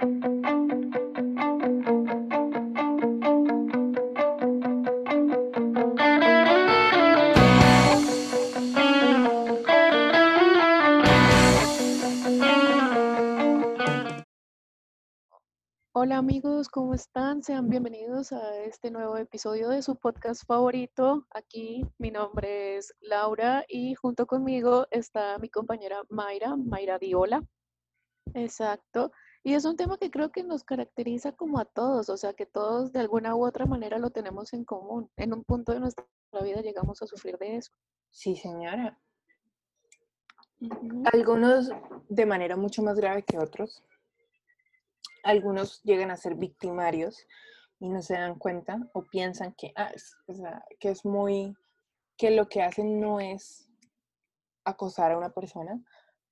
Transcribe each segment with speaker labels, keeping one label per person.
Speaker 1: Hola amigos, ¿cómo están? Sean bienvenidos a este nuevo episodio de su podcast favorito. Aquí mi nombre es Laura y junto conmigo está mi compañera Mayra, Mayra Diola. Exacto. Y es un tema que creo que nos caracteriza como a todos, o sea que todos de alguna u otra manera lo tenemos en común. En un punto de nuestra vida llegamos a sufrir de eso.
Speaker 2: Sí, señora. Algunos de manera mucho más grave que otros. Algunos llegan a ser victimarios y no se dan cuenta o piensan que, ah, es, que es muy, que lo que hacen no es acosar a una persona,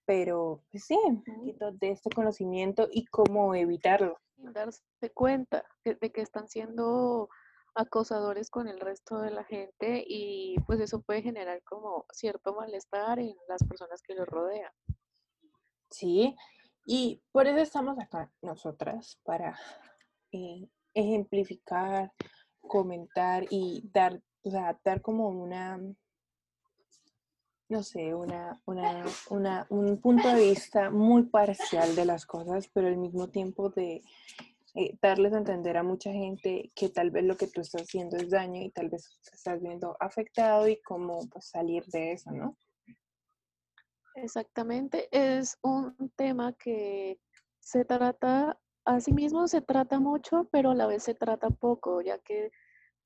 Speaker 2: pero pues sí, un poquito de este conocimiento y cómo evitarlo.
Speaker 1: Darse cuenta de que están siendo acosadores con el resto de la gente y pues eso puede generar como cierto malestar en las personas que los rodean.
Speaker 2: Sí, y por eso estamos acá nosotras, para eh, ejemplificar, comentar y dar, o sea, dar como una, no sé, una, una, una, un punto de vista muy parcial de las cosas, pero al mismo tiempo de eh, darles a entender a mucha gente que tal vez lo que tú estás haciendo es daño y tal vez estás viendo afectado y cómo pues, salir de eso, ¿no?
Speaker 1: Exactamente, es un tema que se trata, a sí mismo se trata mucho, pero a la vez se trata poco, ya que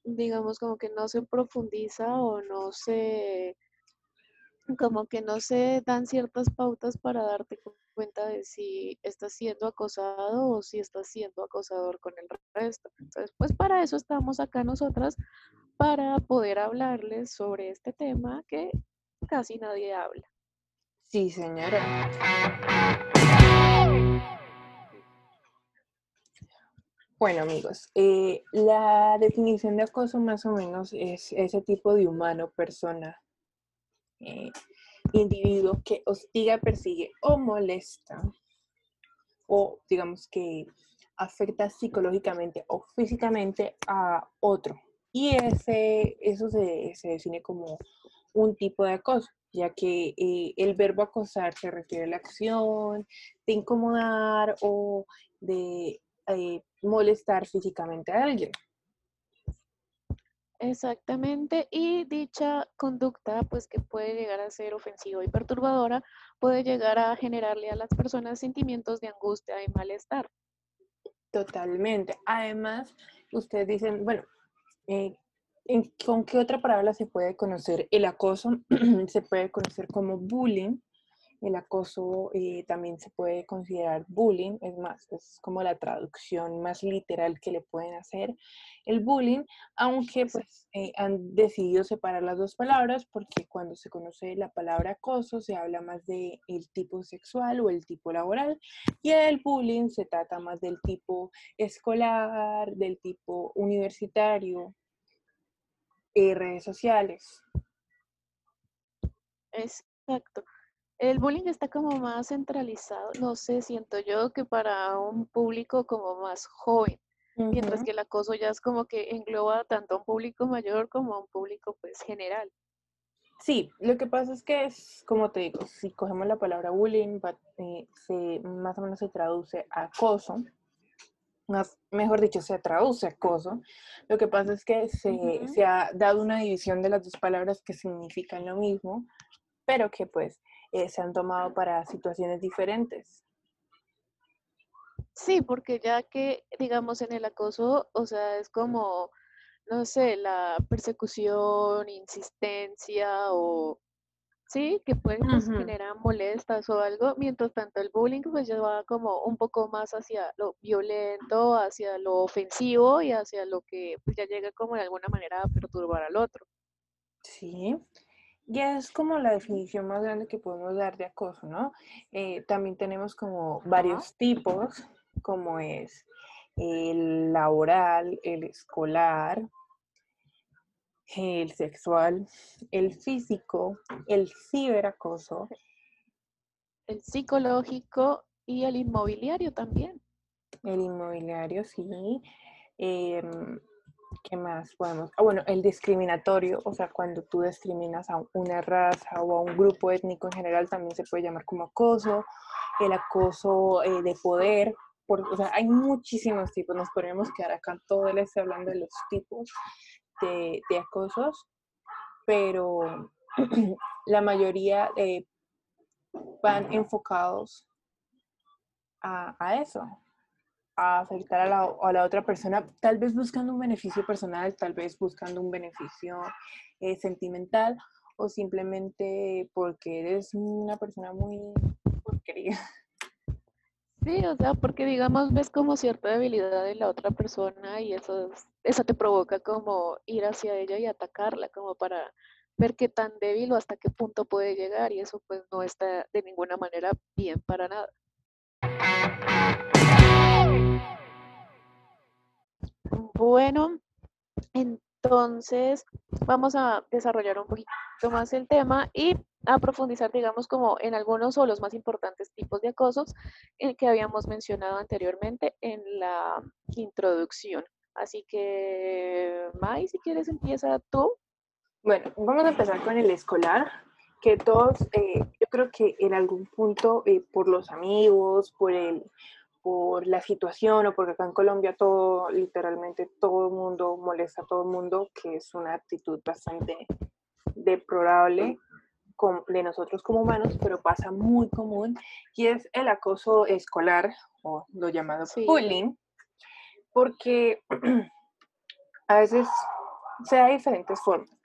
Speaker 1: digamos como que no se profundiza o no se, como que no se dan ciertas pautas para darte cuenta de si estás siendo acosado o si estás siendo acosador con el resto. Entonces, pues para eso estamos acá nosotras, para poder hablarles sobre este tema que casi nadie habla.
Speaker 2: Sí, señora. Bueno, amigos, eh, la definición de acoso más o menos es ese tipo de humano, persona, eh, individuo que hostiga, persigue o molesta, o digamos que afecta psicológicamente o físicamente a otro. Y ese, eso se, se define como un tipo de acoso ya que eh, el verbo acosar se refiere a la acción de incomodar o de eh, molestar físicamente a alguien.
Speaker 1: Exactamente, y dicha conducta, pues que puede llegar a ser ofensiva y perturbadora, puede llegar a generarle a las personas sentimientos de angustia y malestar.
Speaker 2: Totalmente. Además, ustedes dicen, bueno, eh, ¿Con qué otra palabra se puede conocer el acoso? se puede conocer como bullying. El acoso eh, también se puede considerar bullying, es más, es como la traducción más literal que le pueden hacer el bullying, aunque pues eh, han decidido separar las dos palabras porque cuando se conoce la palabra acoso se habla más de el tipo sexual o el tipo laboral y el bullying se trata más del tipo escolar, del tipo universitario, y redes sociales.
Speaker 1: Exacto. El bullying está como más centralizado, no sé, siento yo que para un público como más joven, mientras que el acoso ya es como que engloba tanto a un público mayor como a un público pues general.
Speaker 2: Sí, lo que pasa es que es, como te digo, si cogemos la palabra bullying, eh, se, más o menos se traduce a acoso, mejor dicho, se traduce acoso. Lo que pasa es que se, ha dado una división de las dos palabras que significan lo mismo, pero que pues eh, se han tomado para situaciones diferentes.
Speaker 1: Sí, porque ya que, digamos, en el acoso, o sea, es como, no sé, la persecución, insistencia o sí, que pueden pues, generar molestas o algo, mientras tanto el bullying pues ya va como un poco más hacia lo violento, hacia lo ofensivo y hacia lo que pues ya llega como de alguna manera a perturbar al otro.
Speaker 2: Sí, y es como la definición más grande que podemos dar de acoso, ¿no? Eh, también tenemos como varios tipos, como es el laboral, el escolar, el sexual, el físico, el ciberacoso.
Speaker 1: El psicológico y el inmobiliario también.
Speaker 2: El inmobiliario, sí. Em, ¿Qué más podemos? Ah, bueno, el discriminatorio, o sea, cuando tú discriminas a una raza o a un grupo étnico en general, también se puede llamar como acoso. El acoso eh, de poder, o sea, hay muchísimos tipos. Nos podríamos quedar acá todo el este hablando de los tipos de, de acosos, pero la mayoría eh, van enfocados a, a eso, a afectar a la, a la, otra persona, tal vez buscando un beneficio personal, tal vez buscando un beneficio eh, sentimental o simplemente porque eres una persona muy porquería.
Speaker 1: Sí, o sea, porque digamos ves como cierta debilidad en la otra persona y eso, eso te provoca como ir hacia ella y atacarla, como para ver qué tan débil o hasta qué punto puede llegar y eso pues no está de ninguna manera bien para nada. Bueno, entonces vamos a desarrollar un poquito más el tema y a profundizar, digamos, como en algunos o los más importantes tipos de acosos eh, que habíamos mencionado anteriormente en la introducción. Así que, Mai, si quieres, empieza tú.
Speaker 2: Bueno, vamos a empezar con el escolar, que todos, eh, yo creo que en algún punto, eh, por los amigos, por el por la situación o porque acá en Colombia todo, literalmente todo el mundo molesta a todo el mundo, que es una actitud bastante deplorable de nosotros como humanos, pero pasa muy común, y es el acoso escolar, o lo llamado bullying, porque a veces se da diferentes formas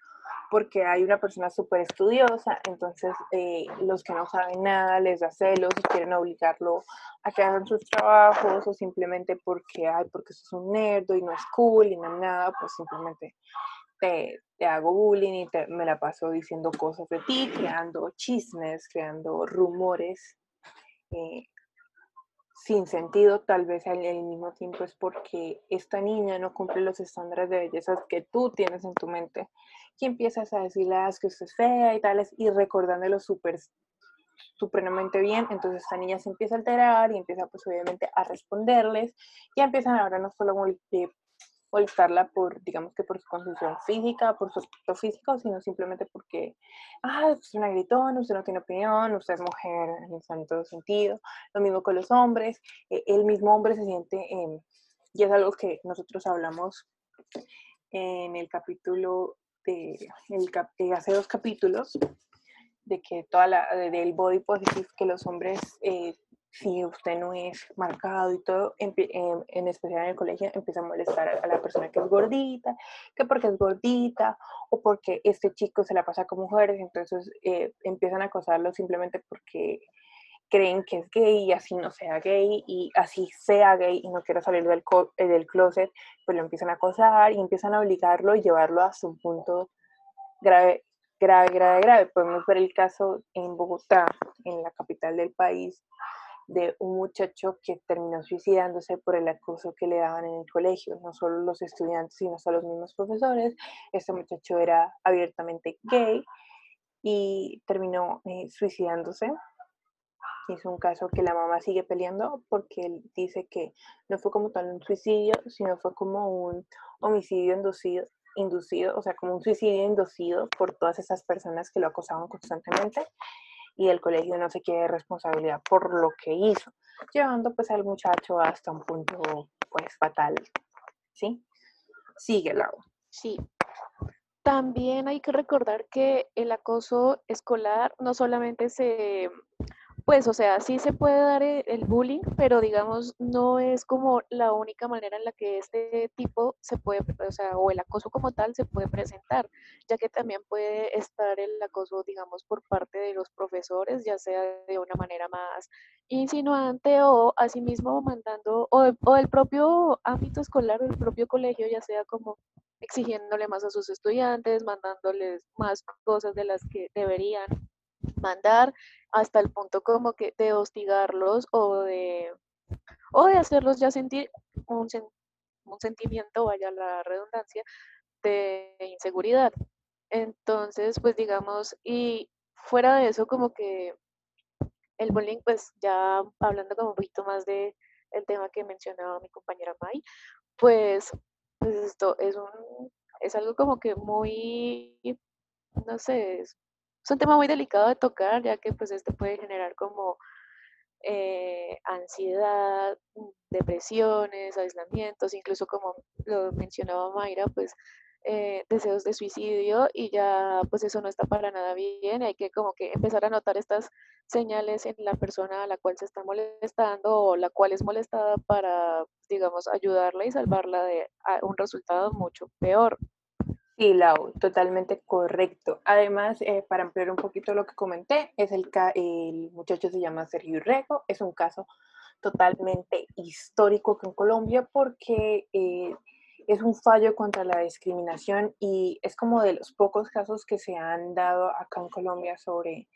Speaker 2: porque hay una persona súper estudiosa, entonces eh, los que no saben nada les da celos y quieren obligarlo a que hagan sus trabajos o simplemente porque, ay, porque sos un nerd y no es cool y no es nada, pues simplemente te, te hago bullying y me la paso diciendo cosas de ti, creando chismes, creando rumores. Eh, sin sentido, tal vez al, mismo tiempo es porque esta niña no cumple los estándares de belleza que tú tienes en tu mente y empiezas a decirle ah, que usted es fea y tales y recordándolo súper supremamente bien, entonces esta niña se empieza a alterar y empieza pues obviamente a responderles y empiezan ahora no solo a molestarla por, digamos que por su condición física, por su aspecto físico, sino simplemente porque, ah, es una gritona, usted no tiene opinión, usted es mujer en todo sentido, lo mismo con los hombres, e, el mismo hombre se siente, y es algo que nosotros hablamos en el capítulo de, hace dos capítulos, de que toda la, del body positive, que los hombres, eh, si usted no es marcado y todo, en, en, especial en el colegio, empieza a molestar a, la persona que es gordita, que porque es gordita, o porque este chico se la pasa con mujeres, entonces eh, empiezan a acosarlo simplemente porque creen que es gay y así no sea gay y así sea gay y no quiera salir del, eh, del closet, pues lo empiezan a acosar y empiezan a obligarlo y llevarlo a su punto grave, grave, grave, grave. Podemos ver el caso en Bogotá, en la capital del país, de un muchacho que terminó suicidándose por el acoso que le daban en el colegio, no solo los estudiantes, sino hasta los mismos profesores. Este muchacho era abiertamente gay y terminó eh, suicidándose es un caso que la mamá sigue peleando porque él dice que no fue como tal un suicidio, sino fue como un homicidio inducido, inducido, o sea, como un suicidio inducido por todas esas personas que lo acosaban constantemente y el colegio no se quiere responsabilidad por lo que hizo, llevando pues al muchacho hasta un punto pues fatal, ¿sí? Sigue, Lau.
Speaker 1: Sí. También hay que recordar que el acoso escolar no solamente se pues, o sea, sí se puede dar e, el bullying, pero digamos, no es como la única manera en la que este tipo se puede, o sea, o el acoso como tal se puede presentar, ya que también puede estar el acoso, digamos, por parte de los profesores, ya sea de una manera más insinuante o asimismo mandando, o, o del propio ámbito escolar, del propio colegio, ya sea como exigiéndole más a sus estudiantes, mandándoles más cosas de las que deberían mandar hasta el punto como que de hostigarlos o de, o de hacerlos ya sentir un, un sentimiento, vaya la redundancia, de inseguridad. Entonces, pues digamos, y fuera de eso, como que el bullying, pues ya hablando como un poquito más de, el tema que mencionaba mi compañera Mai, pues, pues esto es un, es algo como que muy, no sé, es, es un tema muy delicado de tocar, ya que pues este puede generar como eh, ansiedad, depresiones, aislamientos, incluso como lo mencionaba Mayra, pues eh, deseos de suicidio y ya pues eso no está para nada bien, hay que como que empezar a notar estas señales en la persona a la cual se está molestando o la cual es molestada para, digamos, ayudarla y salvarla de un resultado mucho peor.
Speaker 2: Sí, Lau, totalmente correcto. Además, eh, para ampliar un poquito lo que comenté, es el, el muchacho se llama Sergio Rego, es un caso totalmente histórico en Colombia porque eh, es un fallo contra la discriminación y es como de los pocos casos que se han dado acá en Colombia sobre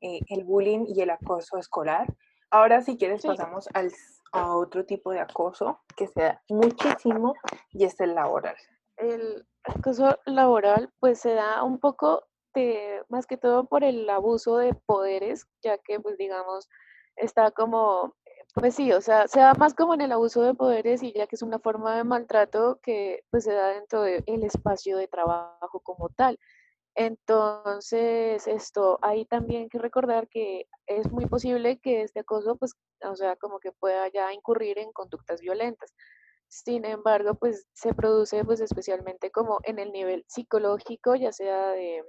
Speaker 2: eh, el bullying y el acoso escolar. Ahora, si quieres, pasamos al, a otro tipo de acoso que se da muchísimo y es el laboral.
Speaker 1: El acoso laboral pues se da un poco de, más que todo por el abuso de poderes, ya que pues digamos está como, pues sí, o sea, se da más como en el abuso de poderes y ya que es una forma de maltrato que pues se da dentro del espacio de trabajo como tal. Entonces, esto, hay también que recordar que es muy posible que este acoso, pues, o sea, como que pueda ya incurrir en conductas violentas. Sin embargo, pues se produce pues especialmente como en el nivel psicológico, ya sea de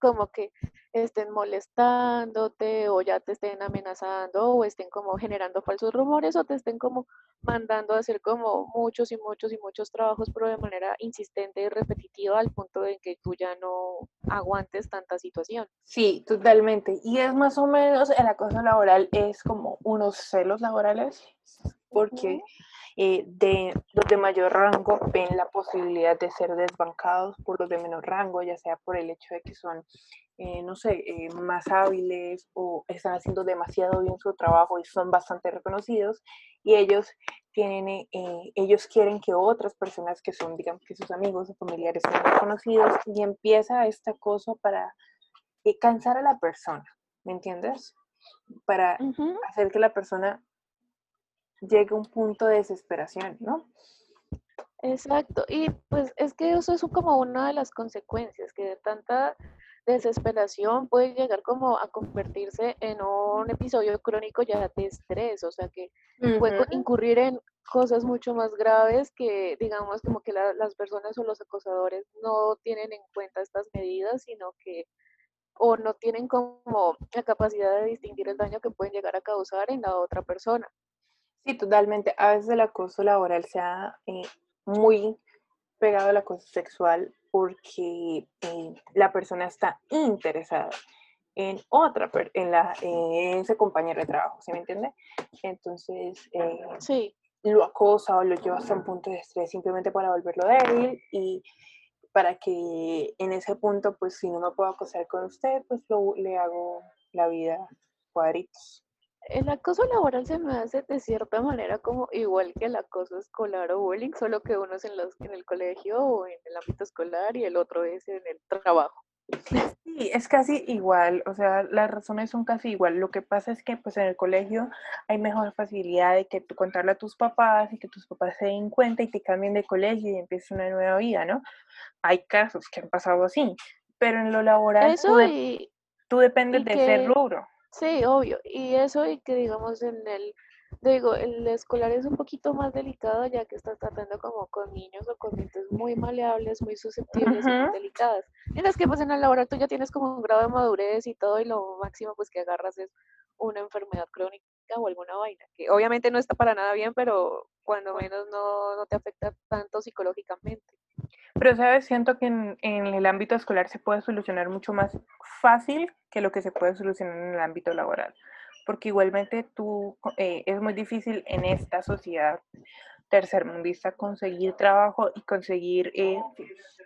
Speaker 1: como que estén molestándote o ya te estén amenazando o estén como generando falsos rumores o te estén como mandando a hacer como muchos y muchos y muchos trabajos pero de manera insistente y repetitiva al punto de que tú ya no aguantes tanta situación.
Speaker 2: Sí, totalmente. Y es más o menos el acoso laboral es como unos celos laborales porque... Eh, de los de mayor rango ven la posibilidad de ser desbancados por los de menor rango, ya sea por el hecho de que son, eh, no sé, eh, más hábiles o están haciendo demasiado bien su trabajo y son bastante reconocidos y ellos tienen, ellos quieren que otras personas que son, digamos, que sus amigos o familiares sean reconocidos y empieza este acoso para cansar a la persona, ¿me entiendes? Para hacer que la persona llega un punto de desesperación, ¿no?
Speaker 1: Exacto, y pues es que eso es como una de las consecuencias, que de tanta desesperación puede llegar como a convertirse en un episodio crónico ya de estrés, o sea que puede incurrir en cosas mucho más graves que digamos como que las personas o los acosadores no tienen en cuenta estas medidas, sino que o no tienen como la capacidad de distinguir el daño que pueden llegar a causar en la otra persona.
Speaker 2: Sí, totalmente. A veces el acoso laboral se ha eh, muy pegado al acoso sexual porque eh, la persona está interesada en otra, en, la, en ese compañero de trabajo, ¿sí me entiende? Entonces, eh,
Speaker 1: sí.
Speaker 2: lo acosa o lo lleva hasta un punto de estrés simplemente para volverlo débil y para que en ese punto, pues si no me puedo acosar con usted, pues lo, le hago la vida cuadritos
Speaker 1: el acoso laboral se me hace de cierta manera como igual que el acoso escolar o bullying, solo que uno es en, los, en el colegio o en el ámbito escolar y el otro es en el trabajo.
Speaker 2: Sí, es casi igual, o sea, las razones son casi igual. Lo que pasa es que pues en el colegio hay mejor facilidad de que tú contarle a tus papás y que tus papás se den cuenta y te cambien de colegio y empieces una nueva vida, ¿no? Hay casos que han pasado así, pero en lo laboral
Speaker 1: Eso y,
Speaker 2: tú dependes de ese rubro.
Speaker 1: Sí, obvio. Y eso y que digamos en el, digo, el escolar es un poquito más delicado ya que estás tratando como con niños o con mentes muy maleables, muy susceptibles y muy delicadas. En las que pues en el laboratorio ya tienes como un grado de madurez y todo y lo máximo pues que agarras es una enfermedad crónica o alguna vaina, que obviamente no está para nada bien, pero cuando menos no, no te afecta tanto psicológicamente.
Speaker 2: Pero, ¿sabes? Siento que en, el ámbito escolar se puede solucionar mucho más fácil que lo que se puede solucionar en el ámbito laboral. Porque igualmente tú, eh, es muy difícil en esta sociedad tercermundista conseguir trabajo y conseguir, eh,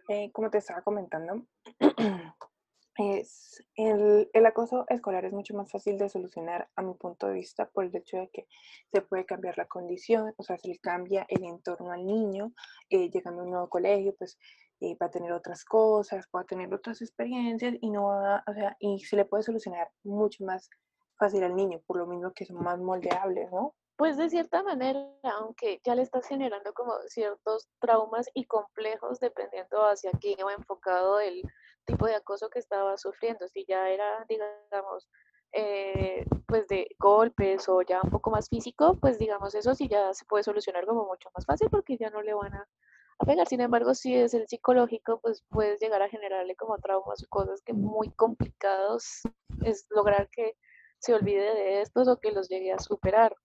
Speaker 2: eh, como te estaba comentando, es el, el, acoso escolar es mucho más fácil de solucionar a mi punto de vista por el hecho de que se puede cambiar la condición, o sea, se le cambia el entorno al niño, eh, llegando a un nuevo colegio, pues eh, va a tener otras cosas, va a tener otras experiencias y no va, o sea, y se le puede solucionar mucho más fácil al niño, por lo mismo que son más moldeables, ¿no?
Speaker 1: Pues de cierta manera, aunque ya le estás generando como ciertos traumas y complejos dependiendo hacia quién iba enfocado el tipo de acoso que estaba sufriendo. Si ya era, digamos, eh, pues de golpes o ya un poco más físico, pues digamos eso sí ya se puede solucionar como mucho más fácil porque ya no le van a, pegar. Sin embargo, si es el psicológico, pues puedes llegar a generarle como traumas o cosas que muy complicados es lograr que se olvide de estos o que los llegue a superar.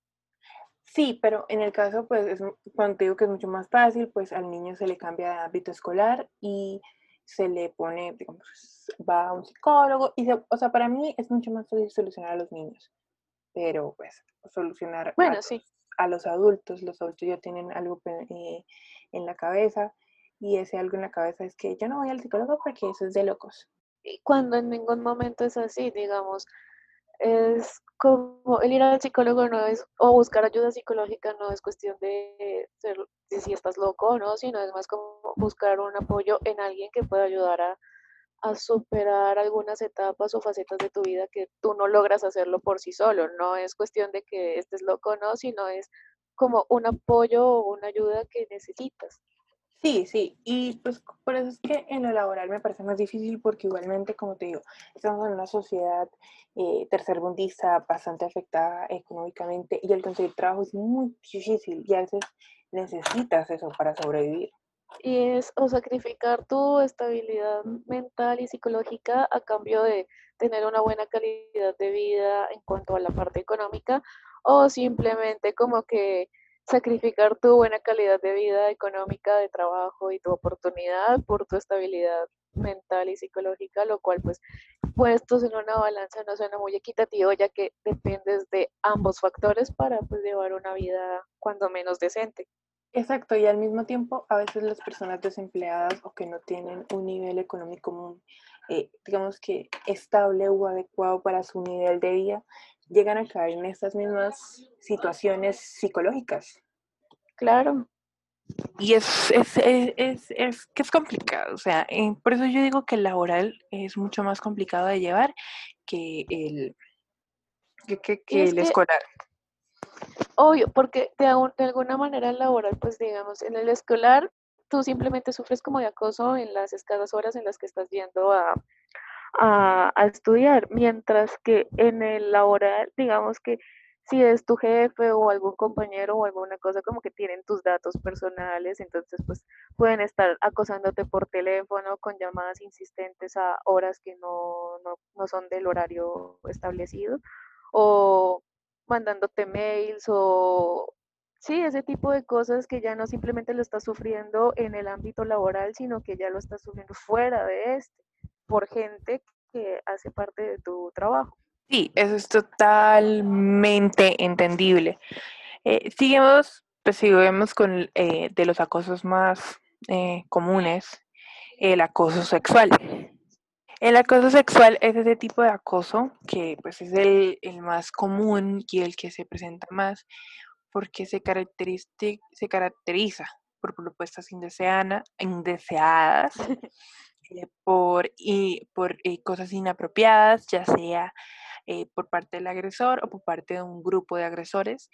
Speaker 2: Sí, pero en el caso, pues, es, cuando digo que es mucho más fácil, pues al niño se le cambia de ámbito escolar y se le pone, digamos, va a un psicólogo y, o sea, para mí es mucho más fácil solucionar a los niños, pero pues solucionar
Speaker 1: bueno,
Speaker 2: a,
Speaker 1: sí.
Speaker 2: a, los adultos, los adultos ya tienen algo eh, en la cabeza y ese algo en la cabeza es que yo no voy al psicólogo porque eso es de locos.
Speaker 1: Cuando en ningún momento es así, digamos, es como el ir al psicólogo no es, o buscar ayuda psicológica no es cuestión de, ser, si estás loco o no, sino es más como buscar un apoyo en alguien que pueda ayudar a, a superar algunas etapas o facetas de tu vida que tú no logras hacerlo por sí solo. No es cuestión de que estés loco o no, sino es como un apoyo o una ayuda que necesitas.
Speaker 2: Sí, sí, y pues por eso es que en lo laboral me parece más difícil porque igualmente, como te digo, estamos en una sociedad eh, tercermundista bastante afectada económicamente y el conseguir trabajo es muy difícil y a veces necesitas eso para sobrevivir.
Speaker 1: Y es o sacrificar tu estabilidad mental y psicológica a cambio de tener una buena calidad de vida en cuanto a la parte económica o simplemente como que sacrificar tu buena calidad de vida económica, de trabajo y tu oportunidad por tu estabilidad mental y psicológica, lo cual pues puestos en una balanza no suena muy equitativo ya que dependes de ambos factores para pues llevar una vida cuando menos decente.
Speaker 2: Exacto, y al mismo tiempo a veces las personas desempleadas o que no tienen un nivel económico, eh, digamos que estable o adecuado para su nivel de vida, llegan a caer en estas mismas situaciones psicológicas.
Speaker 1: Claro.
Speaker 2: Y es, es, es, es, que es complicado, o sea, eh, por eso yo digo que el laboral es mucho más complicado de llevar que el, que, que, el escolar.
Speaker 1: Obvio, porque de, de alguna manera el laboral, pues digamos, en el escolar tú simplemente sufres como de acoso en las escasas horas en las que estás yendo a, a, estudiar, mientras que en el laboral, digamos que si es tu jefe o algún compañero o alguna cosa como que tienen tus datos personales, entonces pues pueden estar acosándote por teléfono con llamadas insistentes a horas que no, no, no son del horario establecido o mandándote mails o sí, ese tipo de cosas que ya no simplemente lo estás sufriendo en el ámbito laboral, sino que ya lo estás sufriendo fuera de este por gente que hace parte de tu trabajo.
Speaker 2: Sí, eso es totalmente entendible. Eh, seguimos, pues seguimos con eh, de los acosos más eh, comunes, el acoso sexual. El acoso sexual es ese tipo de acoso que pues es el, el más común y el que se presenta más porque se, se caracteriza por propuestas indeseadas Eh, por, y, por eh, cosas inapropiadas, ya sea eh, por parte del agresor o por parte de un grupo de agresores.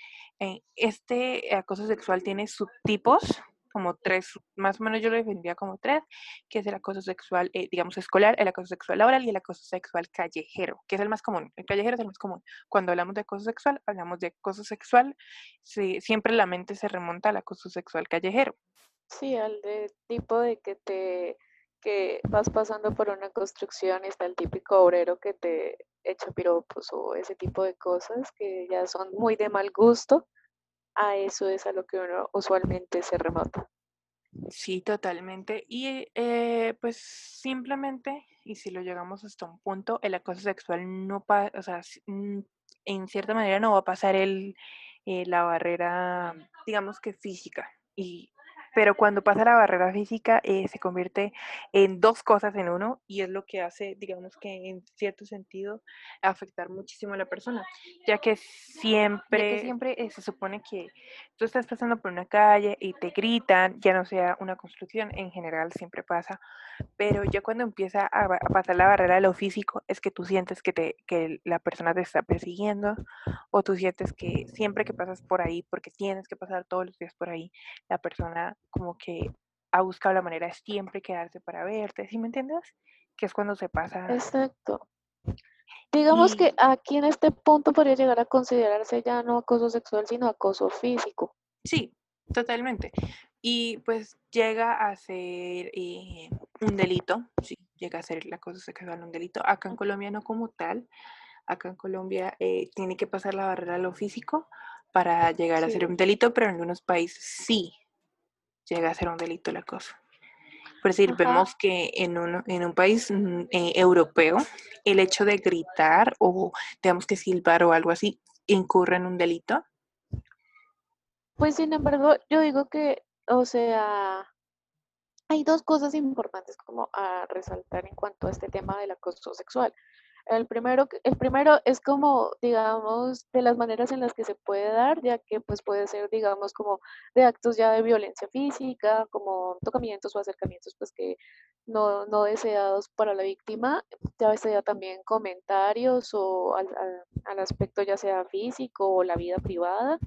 Speaker 2: este acoso sexual tiene subtipos, como tres, más o menos yo lo defendía como tres, que es el acoso sexual, digamos, escolar, el acoso sexual laboral y el acoso sexual callejero, que es el más común. El callejero es el más común. Cuando hablamos de acoso sexual, hablamos de acoso sexual, siempre la mente se remonta al acoso sexual callejero.
Speaker 1: Sí, al de tipo de que te que vas pasando por una construcción y está el típico obrero que te echa piropos o ese tipo de cosas que ya son muy de mal gusto, a eso es a lo que uno usualmente se remota.
Speaker 2: Sí, totalmente. Y eh, pues simplemente, y si lo llegamos hasta un punto, el acoso sexual no pasa, o sea, mm, en cierta manera no va a pasar el, eh, la barrera, digamos que física. Y pero cuando pasa la barrera física eh, se convierte en dos cosas en uno y es lo que hace, digamos que en cierto sentido, afectar muchísimo a la persona, ya que siempre, siempre eh, se supone que tú estás pasando por una calle y te gritan, ya no sea una construcción, en general siempre pasa, pero ya cuando empieza a, pasar la barrera de lo físico es que tú sientes que, te, que la persona te está persiguiendo o tú sientes que siempre que pasas por ahí, porque tienes que pasar todos los días por ahí, la persona como que ha buscado la manera de siempre quedarse para verte, ¿sí me entiendes? Que es cuando se pasa.
Speaker 1: Exacto. Digamos que aquí en este punto podría llegar a considerarse ya no acoso sexual, sino acoso físico.
Speaker 2: Sí, totalmente. Y pues llega a ser eh, un delito, sí, llega a ser la acoso sexual un delito. Acá en Colombia no como tal, acá en Colombia eh, tiene que pasar la barrera a lo físico para llegar a ser un delito, pero en algunos países sí llega a ser un delito la cosa. Por decir, vemos que en un, en un país mm, eh, europeo el hecho de gritar o digamos que silbar o algo así incurre en un delito.
Speaker 1: Pues sin embargo, yo digo que, o sea, hay dos cosas importantes como a resaltar en cuanto a este tema del acoso sexual. El primero, el primero es como, digamos, de las maneras en las que se puede dar, ya que pues puede ser, digamos, como de actos ya de violencia física, como tocamientos o acercamientos pues que no, no deseados para la víctima, ya sea también comentarios o al, al aspecto ya sea físico o la vida privada,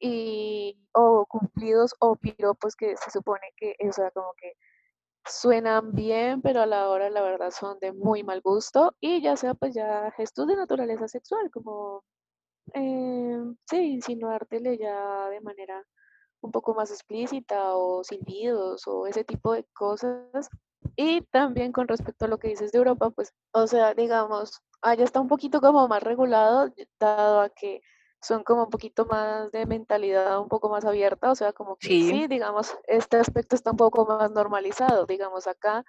Speaker 1: y, o cumplidos o piropos que se supone que, o sea, como que suenan bien, pero a la hora la verdad son de muy mal gusto y ya sea pues ya gestos de naturaleza sexual, como eh, sí, insinuártele ya de manera un poco más explícita o silbidos o ese tipo de cosas. Y también con respecto a lo que dices de Europa, pues, o sea, digamos, allá está un poquito como más regulado, dado a que son como un poquito más de mentalidad un poco más abierta, o sea, como que sí. digamos, este aspecto está un poco más normalizado, digamos, acá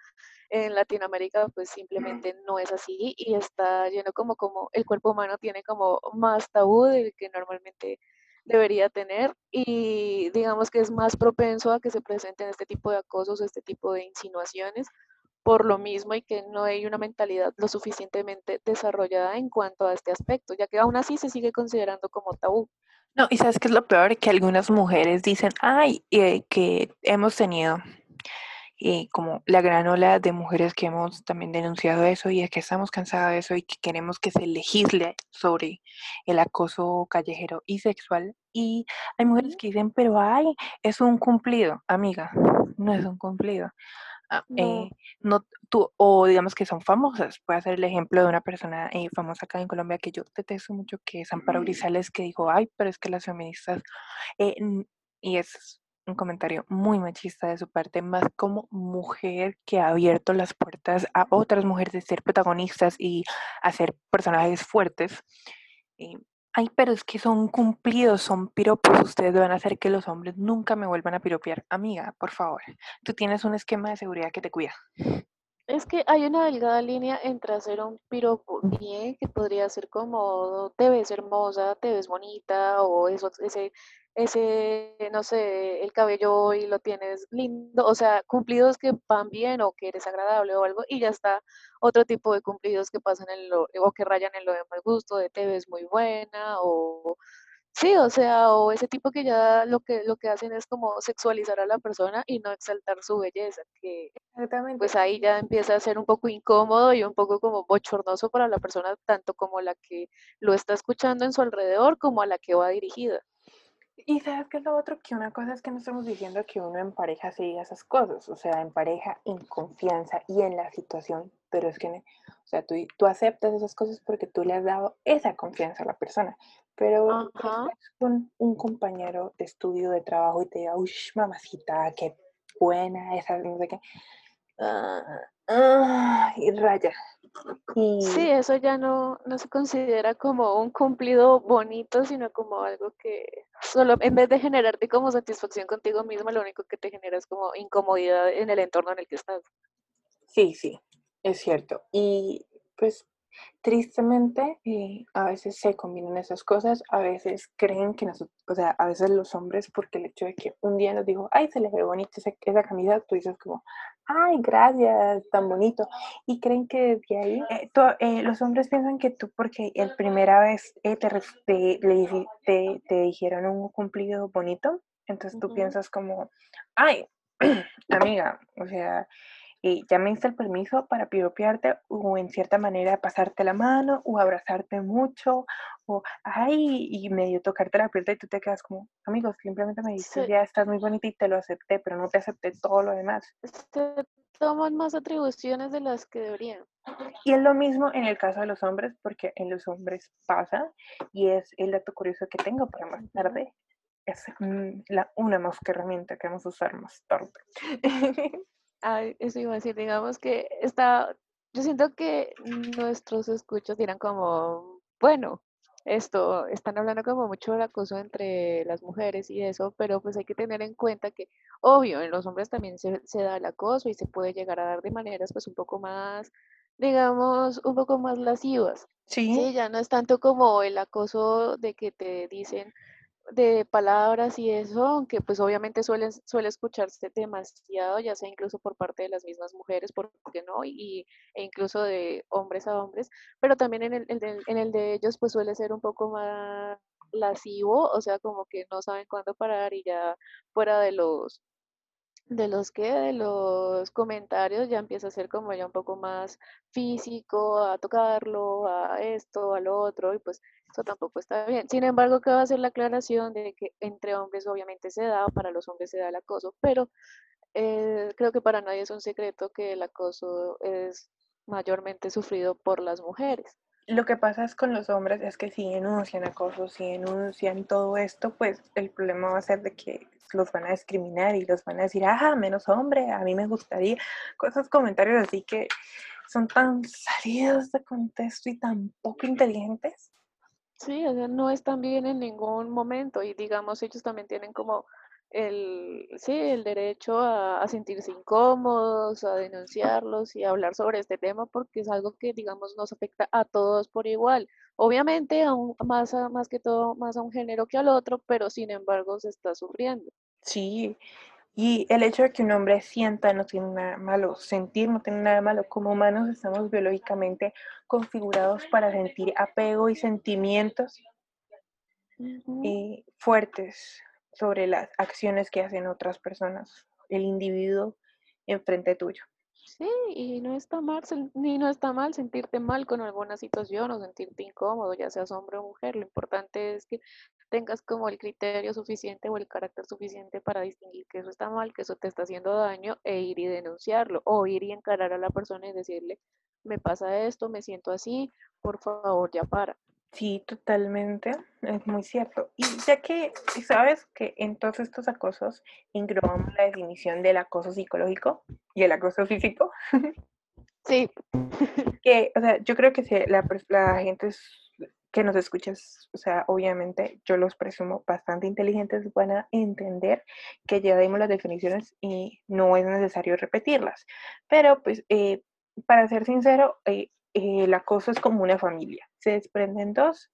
Speaker 1: en Latinoamérica pues simplemente no es así y está lleno como, como el cuerpo humano tiene como más tabú del que normalmente debería tener y digamos que es más propenso a que se presenten este tipo de acosos, este tipo de insinuaciones por lo mismo y que no hay una mentalidad lo suficientemente desarrollada en cuanto a este aspecto, ya que aún así se sigue considerando como tabú.
Speaker 2: No, y sabes qué es lo peor, que algunas mujeres dicen, ay, eh, que hemos tenido y como la gran ola de mujeres que hemos también denunciado eso y es que estamos cansadas de eso y que queremos que se legisle sobre el acoso callejero y sexual. Y hay mujeres que dicen, pero ay, es un cumplido, amiga, no es un cumplido. Ah, eh, no. tú, o digamos que son famosas. Puede ser el ejemplo de una persona eh, famosa acá en Colombia que yo detesto mucho, que es Amparo Grisales, que dijo, ay, pero es que las feministas, eh, y es un comentario muy machista de su parte, más como mujer que ha abierto las puertas a otras mujeres de ser protagonistas y hacer personajes fuertes ay, pero es que son cumplidos, son piropos, ustedes van a hacer que los hombres nunca me vuelvan a piropear. Amiga, por favor, tú tienes un esquema de seguridad que te cuida.
Speaker 1: Es que hay una delgada línea entre hacer un piropo bien, que podría ser como, te ves hermosa, te ves bonita, o eso, ese ese, no sé, el cabello y lo tienes lindo, o sea, cumplidos que van bien o que eres agradable o algo, y ya está otro tipo de cumplidos que pasan en lo, o que rayan en lo de mal gusto, de te ves muy buena, o sí, o sea, o ese tipo que ya lo que, lo que hacen es como sexualizar a la persona y no exaltar su belleza, que pues ahí ya empieza a ser un poco incómodo y un poco como bochornoso para la persona, tanto como la que lo está escuchando en su alrededor, como a la que va dirigida.
Speaker 2: Y sabes qué es lo otro, que una cosa es que no estamos diciendo que uno en pareja se diga esas cosas, o sea, en pareja, en confianza y en la situación, pero es que, o sea, tú, tú aceptas esas cosas porque tú le has dado esa confianza a la persona, pero con un compañero de estudio, de trabajo y te diga, uy, mamacita, qué buena, esa, no sé qué, ah, ah, y raya,
Speaker 1: Sí, eso ya no, no se considera como un cumplido bonito, sino como algo que solo en vez de generarte como satisfacción contigo misma, lo único que te genera es como incomodidad en el entorno en el que estás.
Speaker 2: Sí, sí, es cierto. Y pues Tristemente, eh, a veces se combinan esas cosas, a veces creen que nosotros, o sea, a veces los hombres, porque el hecho de que un día nos dijo, ay, se le ve bonita esa, esa camisa, tú dices como, ay, gracias, tan bonito. Y creen que de ahí, eh, eh, los hombres piensan que tú, porque el primera vez te, te, te, dijeron un cumplido bonito, entonces tú piensas como, ay, amiga, o sea, ya me diste el permiso para piropearte o en cierta manera pasarte la mano o abrazarte mucho o ay y medio tocarte la pierna y tú te quedas como amigos simplemente me dices ya estás muy bonita y te lo acepté pero no te acepté todo lo demás
Speaker 1: se toman más atribuciones de las que deberían.
Speaker 2: Y es lo mismo en el caso de los hombres porque en los hombres pasa y es el dato curioso que tengo para más tarde es la, una más que herramienta que vamos a usar más tarde
Speaker 1: eso iba a decir, digamos que está, yo siento que nuestros escuchos dirán como, bueno, esto, están hablando como mucho del acoso entre las mujeres y eso, pero pues hay que tener en cuenta que, obvio, en los hombres también se, se da el acoso y se puede llegar a dar de maneras pues un poco más, digamos, un poco más lascivas.
Speaker 2: Sí.
Speaker 1: Sí, ya no es tanto como el acoso de que te dicen, de palabras y eso, aunque pues obviamente suele, suele escucharse demasiado, ya sea incluso por parte de las mismas mujeres, ¿por qué no? Y, e incluso de hombres a hombres, pero también en el, en el de ellos pues suele ser un poco más lascivo, o sea, como que no saben cuándo parar y ya fuera de los de los que de los comentarios ya empieza a ser como ya un poco más físico, a tocarlo, a esto, a lo otro, y pues eso tampoco está bien. Sin embargo, que va a ser la aclaración de que entre hombres obviamente se da, para los hombres se da el acoso, pero eh, creo que para nadie es un secreto que el acoso es mayormente sufrido por las mujeres.
Speaker 2: Lo que pasa es con los hombres es que si denuncian acoso, si denuncian todo esto, pues el problema va a ser de que los van a discriminar y los van a decir, ah, menos hombre, a mí me gustaría. Cosas, comentarios así que son tan salidos de contexto y tan poco inteligentes.
Speaker 1: Sí, o sea, no están bien en ningún momento y digamos, ellos también tienen como el, sí, el derecho a, sentirse incómodos, a denunciarlos y a hablar sobre este tema porque es algo que, digamos, nos afecta a todos por igual. Obviamente, aún más, más que todo, más a un género que al otro, pero sin embargo se está sufriendo.
Speaker 2: Sí, y el hecho de que un hombre sienta no tiene nada malo, sentir no tiene nada malo. Como humanos estamos biológicamente configurados para sentir apego y sentimientos eh, fuertes sobre las acciones que hacen otras personas, el individuo enfrente tuyo.
Speaker 1: Sí, y no está mal, ni no está mal sentirte mal con alguna situación o sentirte incómodo, ya seas hombre o mujer. Lo importante es que tengas como el criterio suficiente o el carácter suficiente para distinguir que eso está mal, que eso te está haciendo daño e ir y denunciarlo o ir y encarar a la persona y decirle, me pasa esto, me siento así, por favor, ya para.
Speaker 2: Sí, totalmente, es muy cierto. Y ya que sabes que en todos estos acosos englobamos la definición del acoso psicológico y el acoso físico.
Speaker 1: Sí.
Speaker 2: que, o sea, yo creo que si la, la gente que nos escucha, o sea, obviamente yo los presumo bastante inteligentes, van a entender que ya dimos las definiciones y no es necesario repetirlas. Pero, pues, eh, para ser sincero, eh, el acoso es como una familia. Se desprenden dos,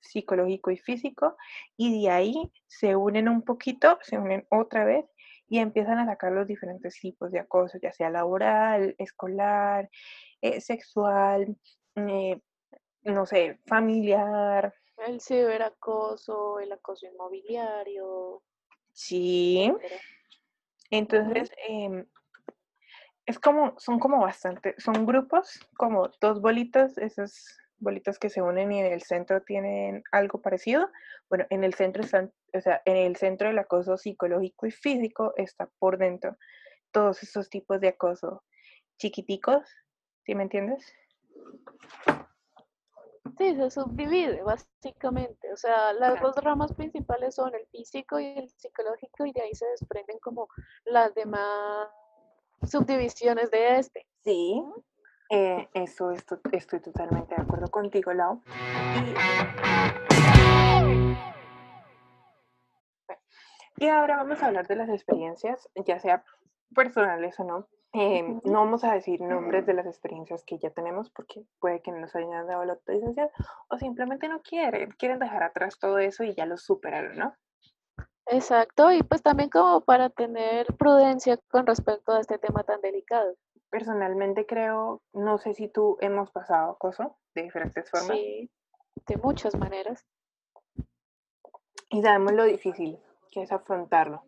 Speaker 2: psicológico y físico, y de ahí se unen un poquito, se unen otra vez y empiezan a sacar los diferentes tipos de acoso, ya sea laboral, escolar, eh, sexual, eh, no sé, familiar.
Speaker 1: El ciberacoso, el acoso inmobiliario.
Speaker 2: Sí. Entonces, es como, son como bastante, son grupos, como dos bolitas, esas bolitas que se unen y en el centro tienen algo parecido. Bueno, en el centro están, o sea, en el centro del acoso psicológico y físico está por dentro todos esos tipos de acoso chiquiticos, ¿sí me entiendes?
Speaker 1: Sí, se subdivide básicamente. O sea, las dos ramas principales son el físico y el psicológico y de ahí se desprenden como las demás subdivisiones de este.
Speaker 2: Sí, eh, eso estoy, estoy totalmente de acuerdo contigo, Lau. Y, ahora vamos a hablar de las experiencias, ya sea personales o no, Em, no vamos a decir nombres de las experiencias que ya tenemos porque puede que no nos hayan dado la autorización o simplemente no quieren, quieren dejar atrás todo eso y ya lo superaron, ¿no?
Speaker 1: Exacto, y pues también como para tener prudencia con respecto a este tema tan delicado.
Speaker 2: Personalmente creo, no sé si tú hemos pasado acoso de diferentes formas.
Speaker 1: Sí, de muchas maneras.
Speaker 2: Y sabemos lo difícil que es afrontarlo.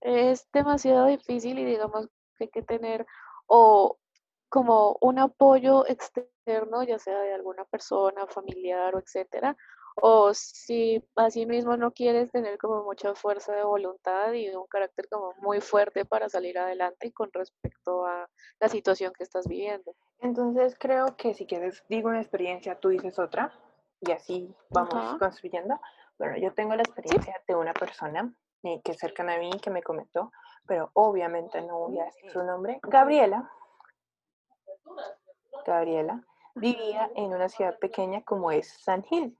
Speaker 1: Es demasiado difícil y digamos que tener o como un apoyo externo, ya sea de alguna persona, familiar o etcétera, o si así mismo no quieres tener como mucha fuerza de voluntad y un carácter como muy fuerte para salir adelante con respecto a la situación que estás viviendo.
Speaker 2: Entonces creo que si quieres, digo una experiencia, tú dices otra y así vamos construyendo. Bueno, yo tengo la experiencia de una persona eh, que es cercana a mí que me comentó, pero obviamente no voy a decir su nombre. Gabriela. Gabriela vivía en una ciudad pequeña como es San Gil.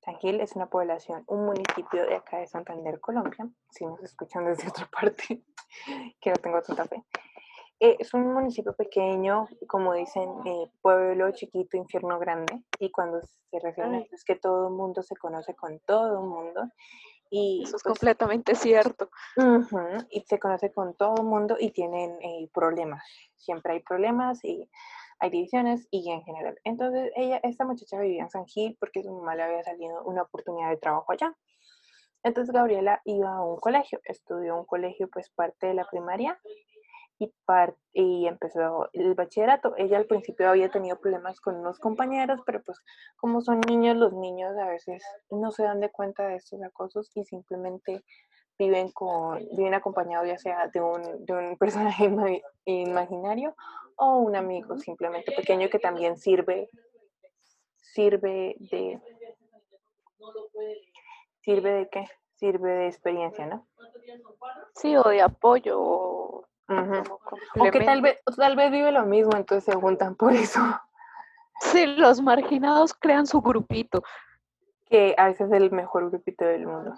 Speaker 2: San Gil es una población, un municipio de acá de Santander, Colombia. Si nos escuchan desde otra parte, que no tengo tanta fe. Eh, es un municipio pequeño, como dicen, eh, pueblo chiquito, infierno grande. Y cuando se refiere a es que todo el mundo se conoce con todo el mundo. Y,
Speaker 1: Eso es pues completamente cierto.
Speaker 2: y se conoce con todo el mundo y tienen eh, problemas. Siempre hay problemas y hay divisiones y en general. Entonces, ella, esta muchacha vivía en San Gil porque su mamá le había salido una oportunidad de trabajo allá. Entonces, Gabriela iba a un colegio, estudió un colegio, pues parte de la primaria y, y empezó el bachillerato. Ella al principio había tenido problemas con unos compañeros, pero pues como son niños, los niños a veces no se dan de cuenta de estos acosos y simplemente viven, con, viven acompañados ya sea de un, de un personaje imaginario o un amigo simplemente pequeño que también sirve, sirve de... ¿Sirve de qué? Sirve de experiencia, ¿no?
Speaker 1: Sí, o de apoyo, o,
Speaker 2: que tal vez, tal vez vive lo mismo, entonces se juntan por eso.
Speaker 1: Sí, los marginados crean su grupito.
Speaker 2: Que a veces es el mejor grupito del mundo.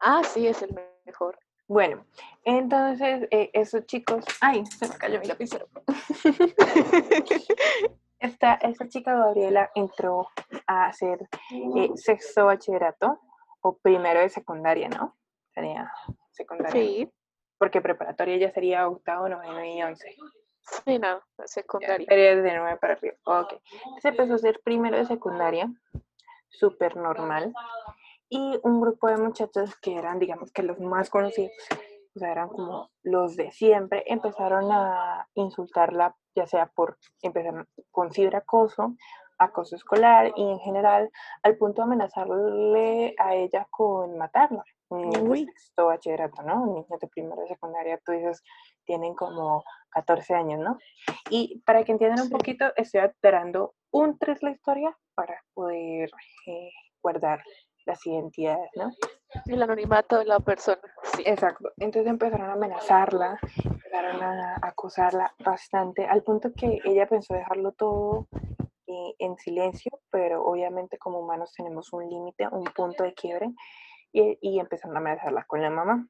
Speaker 1: Ah, sí, es el mejor.
Speaker 2: Bueno, entonces eh, esos chicos. ¡Ay! Se me cayó mi lapicero. esta, esta chica Gabriela entró a hacer eh, sexto bachillerato o primero de secundaria, ¿no? Sería secundaria. Sí. Porque preparatoria ya sería octavo, noveno y once.
Speaker 1: Sí, no, secundaria.
Speaker 2: sería de nueve para arriba. Ok. Entonces empezó a ser primero de secundaria, súper normal y un grupo de muchachos que eran, digamos que los más conocidos, o sea, eran como los de siempre, empezaron a insultarla, ya sea por empezar con ciberacoso, acoso escolar y en general, al punto de amenazarle a ella con matarla. De sexto bachillerato, ¿no? Un niño de primera y secundaria, tú dices, tienen como 14 años, ¿no? Y para que entiendan un poquito, estoy alterando un tres la historia para poder eh, guardar las identidades, ¿no?
Speaker 1: El anonimato de la persona.
Speaker 2: Sí. Exacto. Entonces empezaron a amenazarla, empezaron a acosarla bastante, al punto que ella pensó dejarlo todo eh, en silencio, pero obviamente como humanos tenemos un límite, un punto de quiebre, y, y, a amenazarla con la mamá.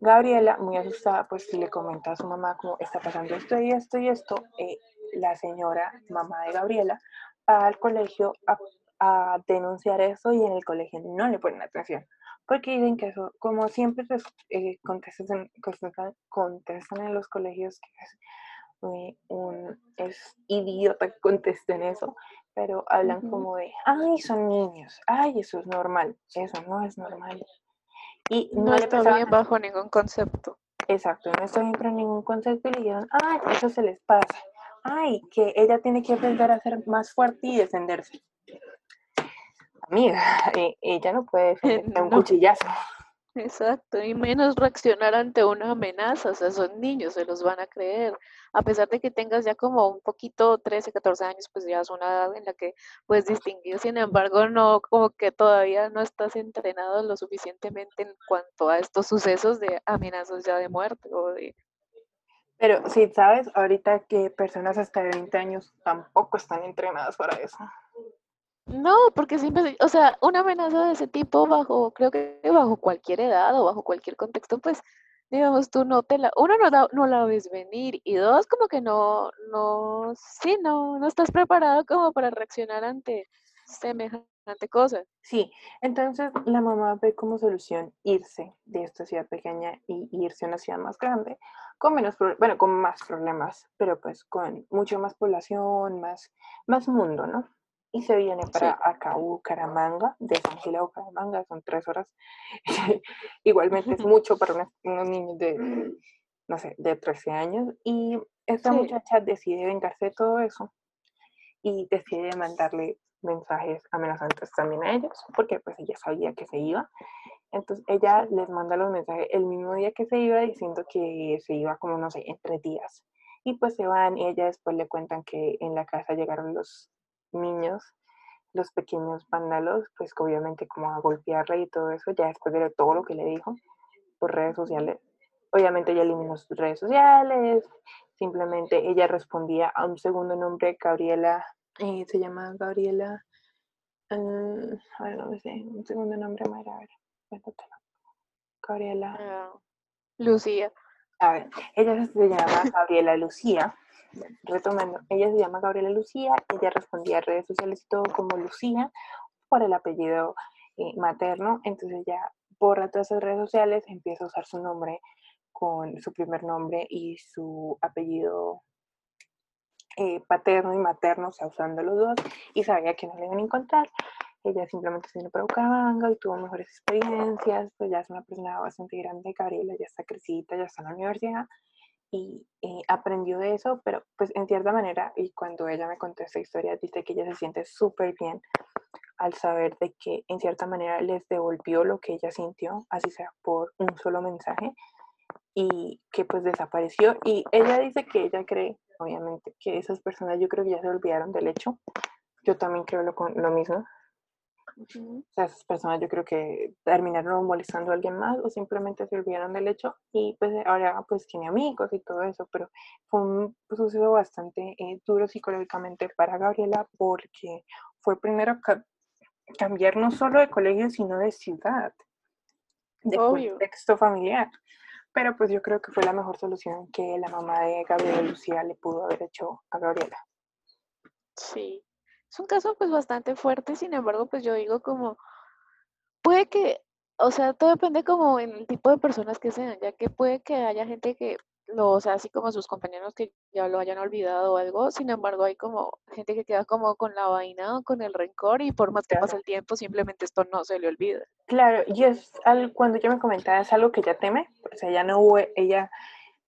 Speaker 2: Gabriela, muy asustada, pues le comenta a su mamá cómo está pasando esto y esto y esto. Eh, la señora, mamá de Gabriela, va al colegio a a denunciar eso y en el colegio no le ponen atención. Porque dicen que eso, como siempre eh, contestan, contestan, en los colegios que es, un, es idiota que contesten eso, pero hablan como de, ay, son niños, ay, eso es normal, eso no es normal.
Speaker 1: Y no, está bien bajo ningún concepto.
Speaker 2: Exacto, no está bien bajo ningún concepto y le dijeron, ay, eso se les pasa, ay, que ella tiene que aprender a ser más fuerte y defenderse amiga, e, ella no puede defender un cuchillazo.
Speaker 1: Exacto, y menos reaccionar ante una amenaza, o sea, son niños, se los van a creer. A pesar de que tengas ya como un poquito, 13, 14 años, pues ya es una edad en la que puedes distinguir, sin embargo, no, como que todavía no estás entrenado lo suficientemente en cuanto a estos sucesos de amenazas ya de muerte o de...
Speaker 2: Pero sí, sabes, ahorita que personas hasta de 20 años tampoco están entrenadas para eso.
Speaker 1: No, porque siempre, o sea, una amenaza de ese tipo bajo, creo que bajo cualquier edad o bajo cualquier contexto, pues digamos, tú no te la, uno no, da- no la ves venir y dos, como que no, no, sí, no, no estás preparado como para reaccionar ante semejante cosa.
Speaker 2: Sí, entonces la mamá ve como solución irse de esta ciudad pequeña y irse a una ciudad más grande, con menos, bueno, con más problemas, pero pues con mucho más población, más, más mundo, ¿no? Y se viene para
Speaker 1: Sí.
Speaker 2: acá, Bucaramanga, de San Gil a Bucaramanga, son tres horas. Igualmente es mucho para unos, unos niños de, no sé, de 13 años. Y esta
Speaker 1: Sí.
Speaker 2: muchacha decide vengarse de todo eso y decide mandarle mensajes amenazantes también a ellos, porque pues ella sabía que se iba. Entonces ella les manda los mensajes el mismo día que se iba, diciendo que se iba como, no sé, en tres días. Y pues se van y ella después le cuentan que en la casa llegaron los niños, los pequeños vándalos, pues que obviamente como a golpearla y todo eso, ya después de todo lo que le dijo por redes sociales. Obviamente ella eliminó sus redes sociales, simplemente ella respondía a un segundo nombre, Gabriela, eh, se llama Gabriela, eh, a ver, no sé, un segundo nombre, a ver, cuéntatelo. Gabriela,
Speaker 1: Ah, Lucía.
Speaker 2: a ver, ella se llama Gabriela Lucía, retomando, ella se llama Gabriela Lucía, ella respondía a redes sociales y todo como Lucía por el apellido eh, materno, entonces ya borra todas esas redes sociales, empieza a usar su nombre con su primer nombre y su apellido eh, paterno y materno, o sea, usando los dos, y sabía que no le iban a encontrar. Ella simplemente se vino para Bucaramanga y tuvo mejores experiencias, pues ya es una persona bastante grande, Gabriela ya está crecida, ya está en la universidad, y aprendió de eso, pero pues en cierta manera, y cuando ella me contó esta historia, dice que ella se siente súper bien al saber de que en cierta manera les devolvió lo que ella sintió, así sea por un solo mensaje, y que pues desapareció. Y ella dice que ella cree, obviamente, que esas personas yo creo que ya se olvidaron del hecho. Yo también creo lo, lo mismo. O sea, esas personas yo creo que terminaron molestando a alguien más o simplemente se olvidaron del hecho y pues ahora pues tiene amigos y todo eso, pero fue un suceso bastante eh, duro psicológicamente para Gabriela porque fue primero ca- cambiar no solo de colegio sino de ciudad, de
Speaker 1: Obvio.
Speaker 2: contexto familiar. Pero pues yo creo que fue la mejor solución que la mamá de Gabriela Lucía le pudo haber hecho a Gabriela.
Speaker 1: Sí. Es un caso pues bastante fuerte, sin embargo, pues yo digo como, puede que, o sea, todo depende como en el tipo de personas que sean, ya que puede que haya gente que lo, o sea, así como sus compañeros que ya lo hayan olvidado o algo, sin embargo, hay como gente que queda como con la vaina o con el rencor y por más que pase
Speaker 2: Claro.
Speaker 1: el tiempo, simplemente esto no se le olvida.
Speaker 2: Claro, y es al, cuando ella me comentaba, es algo que ella teme, o sea, ella no ella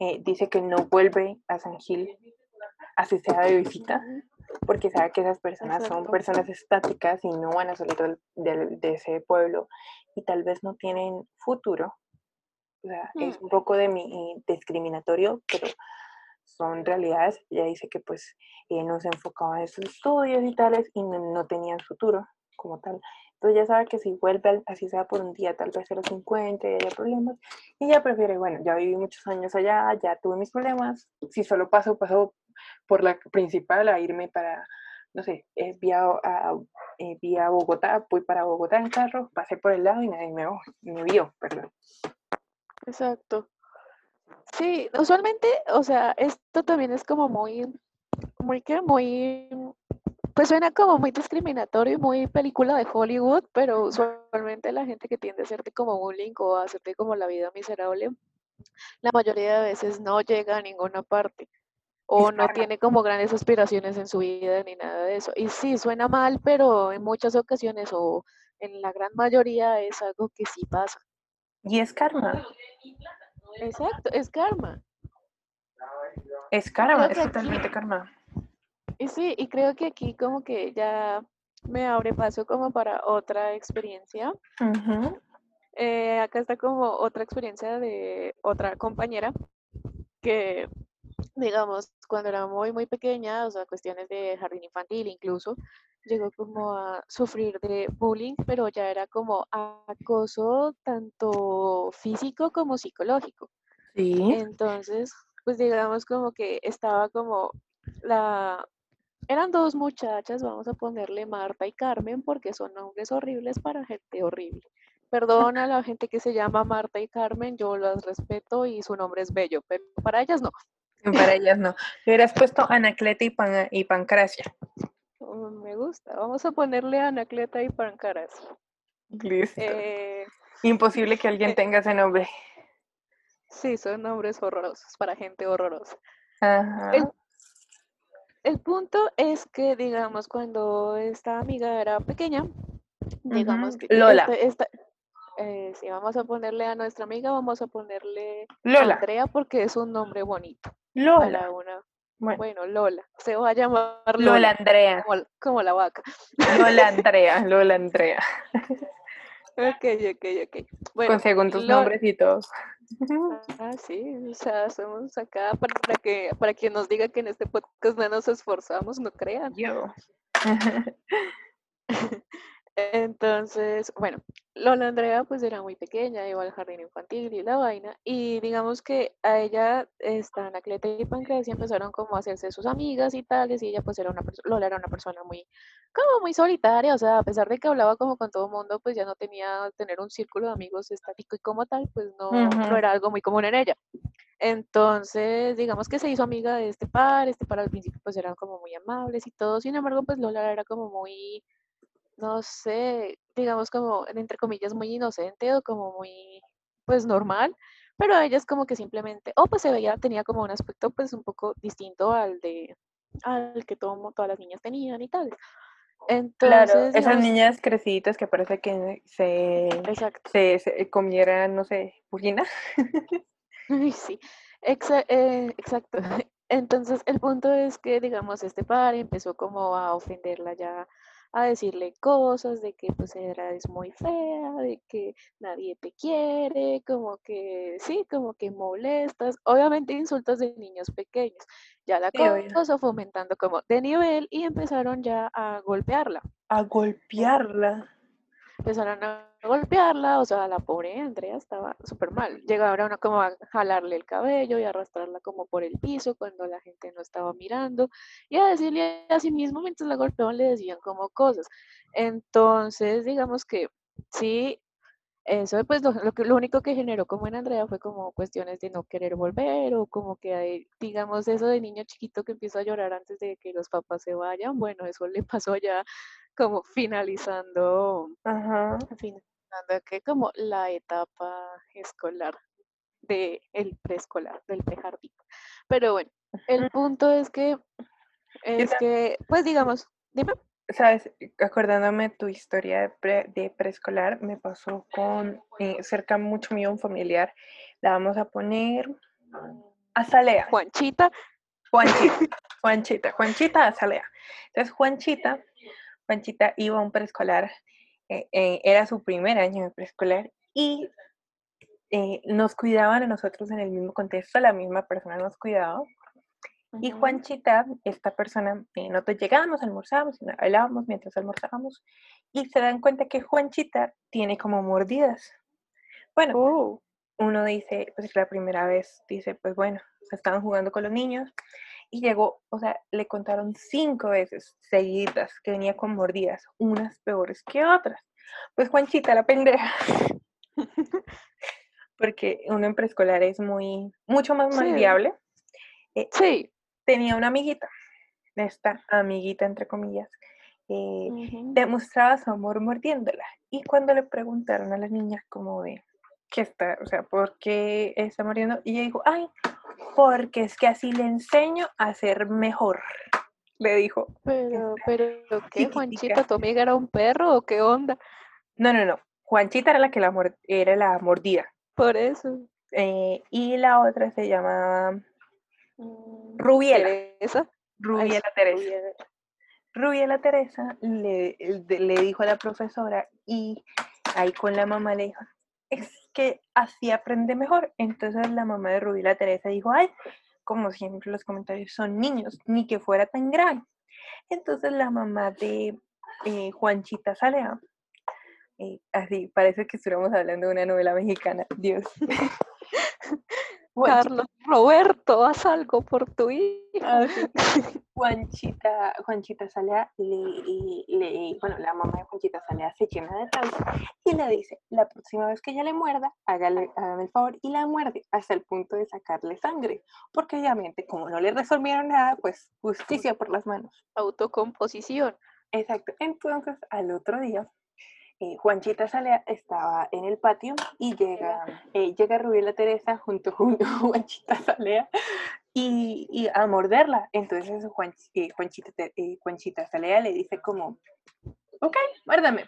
Speaker 2: eh, dice que no vuelve a San Gil, así sea de visita, porque sabe que esas personas son
Speaker 1: Exacto.
Speaker 2: personas estáticas y no van a salir del- del- de ese pueblo y tal vez no tienen futuro. O sea, es
Speaker 1: Mm.
Speaker 2: un poco de mi discriminatorio, pero son realidades. Ella dice que pues eh, no se enfocaba en sus estudios y tales y no, no tenían futuro como tal. Entonces ya sabe que si vuelve, al- así sea por un día, tal vez a los 50 y haya problemas, y ella prefiere, bueno, ya viví muchos años allá, ya tuve mis problemas, si solo paso, paso por la principal a irme para, no sé, eh, vía, a, eh, vía Bogotá, voy para Bogotá en carro, pasé por el lado y nadie me, me vio, perdón.
Speaker 1: Exacto. Sí, usualmente, o sea, esto también es como muy, muy que muy, pues suena como muy discriminatorio y muy película de Hollywood, pero usualmente la gente que tiende a hacerte como bullying o a hacerte como la vida miserable, la mayoría de veces no llega a ninguna parte o no tiene como grandes aspiraciones en su vida ni nada de eso. Y sí, suena mal, pero en muchas ocasiones o en la gran mayoría es algo que sí pasa.
Speaker 2: Y es karma,
Speaker 1: Exacto, es karma.
Speaker 2: es karma, es
Speaker 1: aquí-
Speaker 2: totalmente karma.
Speaker 1: Y sí, y creo que aquí como que ya me abre paso como para otra experiencia. Eh, acá está como otra experiencia de otra compañera que, digamos, cuando era muy, muy pequeña, o sea, cuestiones de jardín infantil incluso, llegó como a sufrir de bullying, pero ya era como acoso tanto físico como psicológico.
Speaker 2: Sí.
Speaker 1: Entonces, pues digamos como que estaba como la... Eran dos muchachas, vamos a ponerle Marta y Carmen, porque son nombres horribles para gente horrible. Perdona a la gente que se llama Marta y Carmen, yo las respeto y su nombre es bello, pero para ellas no.
Speaker 2: Para ellas no. Le hubieras puesto Anacleta y, Pan y Pancracia.
Speaker 1: Oh, me gusta. Vamos a ponerle Anacleta y Pancracia.
Speaker 2: Listo.
Speaker 1: Eh,
Speaker 2: Imposible que alguien
Speaker 1: eh,
Speaker 2: tenga ese nombre.
Speaker 1: sí, son nombres horrorosos para gente horrorosa.
Speaker 2: Ajá.
Speaker 1: El, el punto es que, digamos, cuando esta amiga era pequeña, digamos que
Speaker 2: Lola.
Speaker 1: este- esta- eh, si vamos a ponerle a nuestra amiga, vamos a ponerle
Speaker 2: Lola.
Speaker 1: Andrea porque es un nombre bonito
Speaker 2: Lola.
Speaker 1: para una.
Speaker 2: Bueno,
Speaker 1: Bueno, Lola. Se va a llamar
Speaker 2: Lola
Speaker 1: Lola,
Speaker 2: Andrea.
Speaker 1: como, como la vaca.
Speaker 2: Lola Andrea. Lola Andrea.
Speaker 1: Ok, ok, ok. Bueno,
Speaker 2: Con segundos
Speaker 1: Lo-
Speaker 2: nombres y todos.
Speaker 1: Ah, sí, o sea, somos acá para que, para quien nos diga que en este podcast no nos esforzamos, no crean.
Speaker 2: Yo.
Speaker 1: Entonces, bueno, Lola Andrea pues era muy pequeña, iba al jardín infantil y la vaina, y digamos que a ella, esta Anacleta y Pancracia empezaron como a hacerse sus amigas y tales, y ella pues era una persona, Lola era una persona muy, como muy solitaria, o sea, a pesar de que hablaba como con todo mundo, pues ya no tenía tener un círculo de amigos estático y como tal, pues no, no era algo muy común en ella. Entonces, digamos que se hizo amiga de este par, este par al principio pues eran como muy amables y todo, sin embargo, pues Lola era como muy, no sé, digamos como, entre comillas, muy inocente o como muy, pues normal, pero a ella es como que simplemente, o pues se veía, tenía como un aspecto pues un poco distinto al de, al que todo, todas las niñas tenían y tal.
Speaker 2: Claro,
Speaker 1: Entonces,
Speaker 2: esas
Speaker 1: digamos,
Speaker 2: niñas creciditas que parece que se, se, se comieran, no sé, purina.
Speaker 1: Sí, exa- eh, exacto. Entonces, el punto es que, digamos, este par empezó como a ofenderla ya, a decirle cosas de que pues era es muy fea, de que nadie te quiere, como que sí, como que molestas, obviamente insultos de niños pequeños. Ya la cosa fue aumentando como de nivel y empezaron ya a golpearla.
Speaker 2: A golpearla.
Speaker 1: Empezaron a golpearla, o sea, la pobre Andrea estaba súper mal. Llegaron a como a jalarle el cabello y arrastrarla como por el piso cuando la gente no estaba mirando y a decirle a sí mismo mientras la golpeaban le decían como cosas. Entonces, digamos que sí, eso pues lo, que, lo único que generó como en Andrea fue como cuestiones de no querer volver o como que hay, digamos eso de niño chiquito que empieza a llorar antes de que los papás se vayan, bueno, eso le pasó ya como finalizando
Speaker 2: Ajá.
Speaker 1: finalizando que como la etapa escolar de el preescolar, del prejardín. Pero bueno, el punto es que es que, pues digamos, dime.
Speaker 2: Sabes, acordándome tu historia de, pre- de preescolar, me pasó con eh, cerca mucho mío un familiar. La vamos a poner Azalea.
Speaker 1: Juanchita,
Speaker 2: Juanchita, Juanchita, Juanchita Azalea. Entonces, Juanchita, Juanchita iba a un preescolar, eh, eh, era su primer año de preescolar y eh, nos cuidaban a nosotros en el mismo contexto, la misma persona nos cuidaba. Y Juanchita, esta persona, nosotros llegábamos, almorzábamos, hablábamos mientras almorzábamos y se dan cuenta que Juanchita tiene como mordidas. Bueno,
Speaker 1: oh,
Speaker 2: uno dice, pues la primera vez, dice, pues bueno, estaban jugando con los niños y llegó, o sea, le contaron cinco veces seguidas que venía con mordidas, unas peores que otras. Pues Juanchita, la pendeja, porque uno en preescolar es muy, mucho más
Speaker 1: Sí.
Speaker 2: malviable, eh,
Speaker 1: sí,
Speaker 2: tenía una amiguita, esta amiguita entre comillas, eh, demostraba su amor mordiéndola. Y cuando le preguntaron a la niña como de, ¿qué está? O sea, ¿por qué está mordiendo? Y ella dijo, ay, porque es que así le enseño a ser mejor, le dijo.
Speaker 1: pero, pero, ¿qué,
Speaker 2: chiquitica.
Speaker 1: Juanchita? ¿Tu amiga era un perro o qué onda?
Speaker 2: No, no, no. Juanchita era la que la era la mordida.
Speaker 1: Por eso.
Speaker 2: Eh, y la otra se llamaba
Speaker 1: mm,
Speaker 2: Rubiela.
Speaker 1: Teresa.
Speaker 2: Rubiela Teresa.
Speaker 1: Rubiela.
Speaker 2: Rubiela Teresa le, de- le dijo a la profesora y ahí con la mamá le dijo, es que así aprende mejor. Entonces la mamá de Rubiela Teresa dijo, ay, como siempre los comentarios son niños, ni que fuera tan grave. Entonces la mamá de eh, Juanchita Salea, eh, así parece que estuviéramos hablando de una novela mexicana, Dios.
Speaker 1: Carlos Roberto, haz algo por tu hija.
Speaker 2: Ah. Juanchita, Juanchita Salea, le, le, bueno, la mamá de Juanchita Salea se llena de rabia y le dice, la próxima vez que ella le muerda, hágale, hágame el favor y la muerde hasta el punto de sacarle sangre, porque obviamente como no le resolvieron nada, pues justicia por las manos.
Speaker 1: Autocomposición.
Speaker 2: Exacto. Entonces, al otro día, eh, Juanchita Salea estaba en el patio y llega, eh, llega Rubiela Teresa junto con Juanchita Salea y, a morderla. Entonces Juan, eh, Juanchita, eh, Juanchita Salea le dice como, ok, muérdame.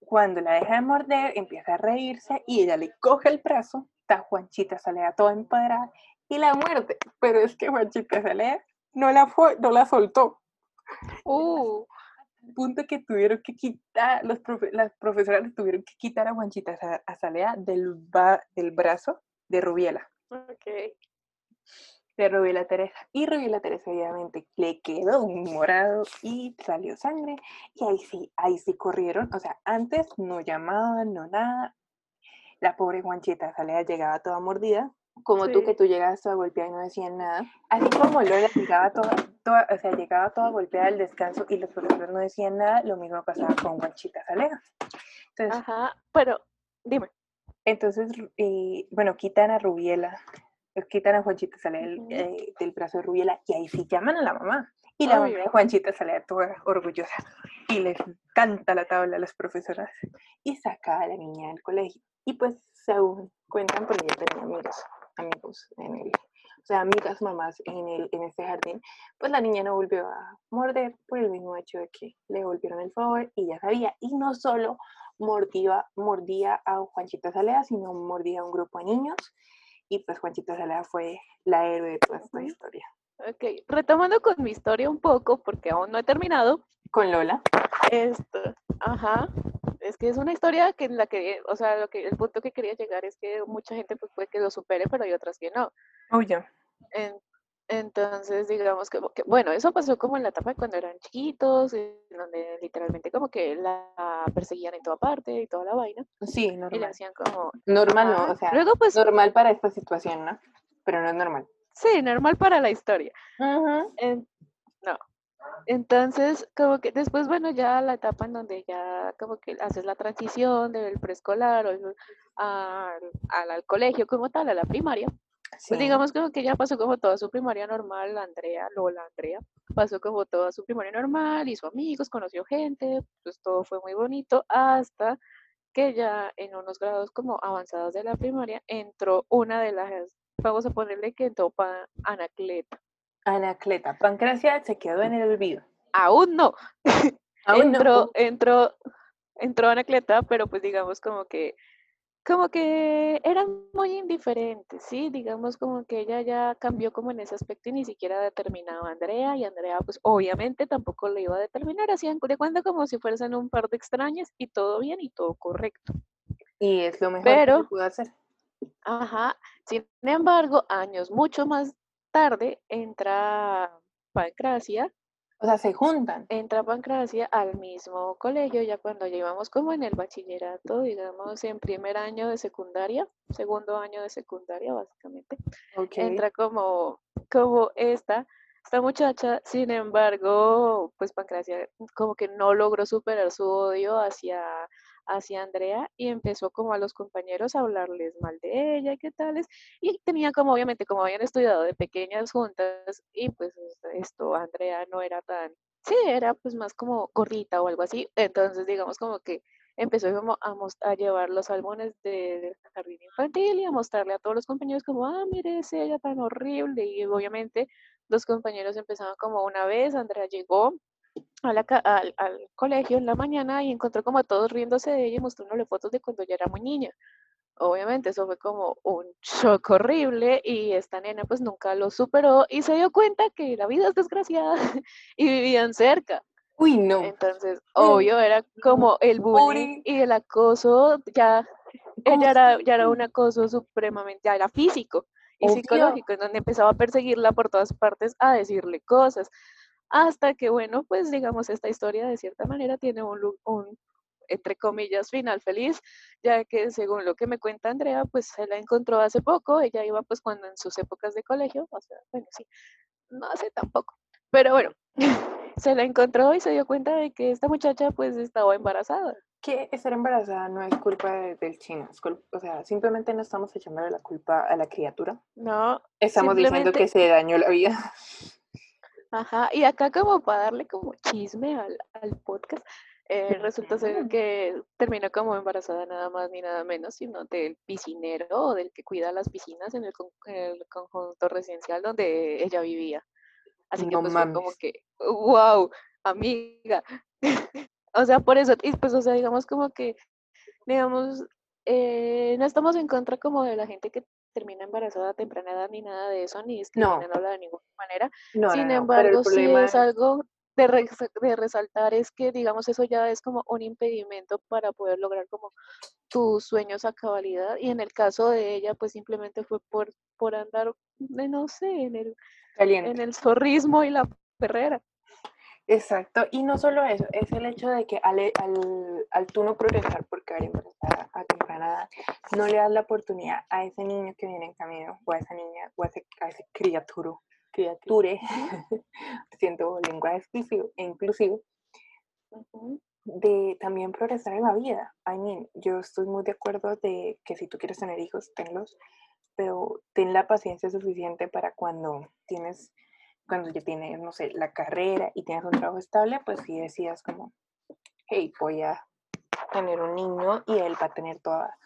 Speaker 2: Cuando la deja de morder, empieza a reírse y ella le coge el brazo, está Juanchita Salea toda empoderada y la muerde. Pero es que Juanchita Salea no la, fue, no la soltó.
Speaker 1: Uh.
Speaker 2: Punto que tuvieron que quitar, los las profesoras tuvieron que quitar a Juanchita Salea del, del brazo de Rubiela.
Speaker 1: Okay
Speaker 2: de Rubiela Teresa. Y Rubiela Teresa obviamente le quedó un morado y salió sangre. Y ahí sí, ahí sí corrieron. O sea, antes no llamaban, no nada. La pobre Juanchita Salea llegaba toda mordida. Como tú que tú llegabas toda golpeada y no decían nada. Así como Lola llegaba toda, toda, o sea, llegaba toda golpeada al descanso y los profesores no decían nada, lo mismo pasaba con Juanchita Salea.
Speaker 1: Entonces, Ajá, pero dime.
Speaker 2: Entonces, y, bueno, quitan a Rubiela quitan a Juanchita sale eh, del brazo de Rubiela y ahí sí llaman a la mamá. Y la mamá de Juanchita sale toda orgullosa y les canta la tabla a las profesoras y saca a la niña del colegio. Y pues según cuentan, porque ella tenía amigos, amigos en el, o sea, amigas mamás en, el, en este jardín, pues la niña no volvió a morder por el mismo hecho de que le volvieron el favor y ya sabía. Y no solo mordía, mordía a Juanchita Salea, sino mordía a un grupo de niños y pues Juanchita Salea fue la héroe de toda esta historia.
Speaker 1: Ok, retomando con mi historia un poco, porque aún no he terminado.
Speaker 2: Con Lola.
Speaker 1: Esto, ajá. Es que es una historia que en la que, o sea, lo que, el punto que quería llegar es que mucha gente pues puede que lo supere, pero hay otras que no.
Speaker 2: Oh, ya.
Speaker 1: Entonces, digamos que, bueno, eso pasó como en la etapa de cuando eran chiquitos, donde literalmente como que la perseguían en toda parte y toda la vaina.
Speaker 2: Sí, normal.
Speaker 1: Y le hacían como...
Speaker 2: Normal, no, o sea, Luego, pues, normal para esta situación, ¿no? Pero no es normal.
Speaker 1: Sí, normal para la historia. no. Entonces, como que después, bueno, ya la etapa en donde ya como que haces la transición del preescolar o al, al colegio como tal, a la primaria, pues digamos como que ya pasó como toda su primaria normal, Andrea, Lola, Andrea, pasó como toda su primaria normal, hizo amigos, conoció gente, pues todo fue muy bonito, hasta que ya en unos grados como avanzados de la primaria entró una de las, vamos a ponerle que entró para Anacleta.
Speaker 2: Anacleta, Pancracia se quedó en el olvido.
Speaker 1: Aún no. Aún entró, no. entró, entró Anacleta, pero pues digamos como que como que eran muy indiferentes, ¿sí? Digamos como que ella ya cambió como en ese aspecto y ni siquiera determinaba a Andrea y Andrea pues obviamente tampoco le iba a determinar, hacían de cuenta como si fuesen un par de extrañas y todo bien y todo correcto.
Speaker 2: Y es lo mejor que pudo hacer.
Speaker 1: Ajá, sin embargo, años mucho más tarde entra Pancracia
Speaker 2: o sea, se juntan.
Speaker 1: Entra Pancracia al mismo colegio, ya cuando llevamos como en el bachillerato, digamos, en primer año de secundaria, segundo año de secundaria, básicamente. Entra como, como esta, esta muchacha, sin embargo, pues Pancracia como que no logró superar su odio hacia hacia Andrea y empezó como a los compañeros a hablarles mal de ella y qué tales. Y tenía como, obviamente, como habían estudiado de pequeñas juntas y pues esto, Andrea no era tan, sí, era pues más como gordita o algo así. Entonces, digamos como que empezó como a, a llevar los álbumes del jardín infantil y a mostrarle a todos los compañeros como, ah, mire, es ella tan horrible. Y obviamente los compañeros empezaban como una vez, Andrea llegó al, colegio en la mañana y encontró como a todos riéndose de ella y mostrándole fotos de cuando ella era muy niña. Obviamente eso fue como un shock horrible y esta nena pues nunca lo superó y se dio cuenta que la vida es desgraciada y vivían cerca.
Speaker 2: Uy, no.
Speaker 1: Entonces, obvio, era como el bullying y el acoso, ya, ella era, ya era un acoso supremamente, ya era físico y psicológico, en donde empezaba a perseguirla por todas partes a decirle cosas hasta que, bueno, pues digamos, esta historia de cierta manera tiene un, un entre comillas, final feliz, ya que según lo que me cuenta Andrea, pues se la encontró hace poco, ella iba pues cuando en sus épocas de colegio, o sea, bueno, sí, no hace tampoco, Pero bueno, se la encontró y se dio cuenta de que esta muchacha pues estaba embarazada.
Speaker 2: Que estar embarazada no es culpa del chino, o sea, simplemente no estamos echándole la culpa a la criatura.
Speaker 1: No.
Speaker 2: Estamos diciendo que se dañó la vida.
Speaker 1: Ajá, y acá como para darle como chisme al, al podcast, eh, resulta ser que terminó como embarazada nada más ni nada menos, sino del piscinero o del que cuida las piscinas en el, conjunto residencial donde ella vivía. Así que pues fue como que, wow, amiga. o sea, por eso, y pues, o sea, digamos como que, digamos, eh, no estamos en contra como de la gente que termina embarazada a temprana edad ni nada de eso, ni discriminándola de ninguna manera. Sin embargo, sí es algo de, de, resaltar es que, digamos, eso ya es como un impedimento para poder lograr como tus sueños a cabalidad. Y en el caso de ella, pues simplemente fue por, por andar, de, no sé, en el, en el zorrismo y la perrera.
Speaker 2: Exacto, y no solo eso, es el hecho de que al, al, al tú no progresar por caer embarazada a temprana edad, no le das la oportunidad a ese niño que viene en camino, o a esa niña, o a ese, a ese criatura, criature, siento lenguaje exclusivo e inclusivo, de también progresar en la vida. I mean, yo estoy muy de acuerdo de que si tú quieres tener hijos, tenlos, pero ten la paciencia suficiente para cuando tienes, cuando ya tienes, no sé, la carrera y tienes un trabajo estable, pues si decidas como, hey, voy a tener un niño y él va a tener toda,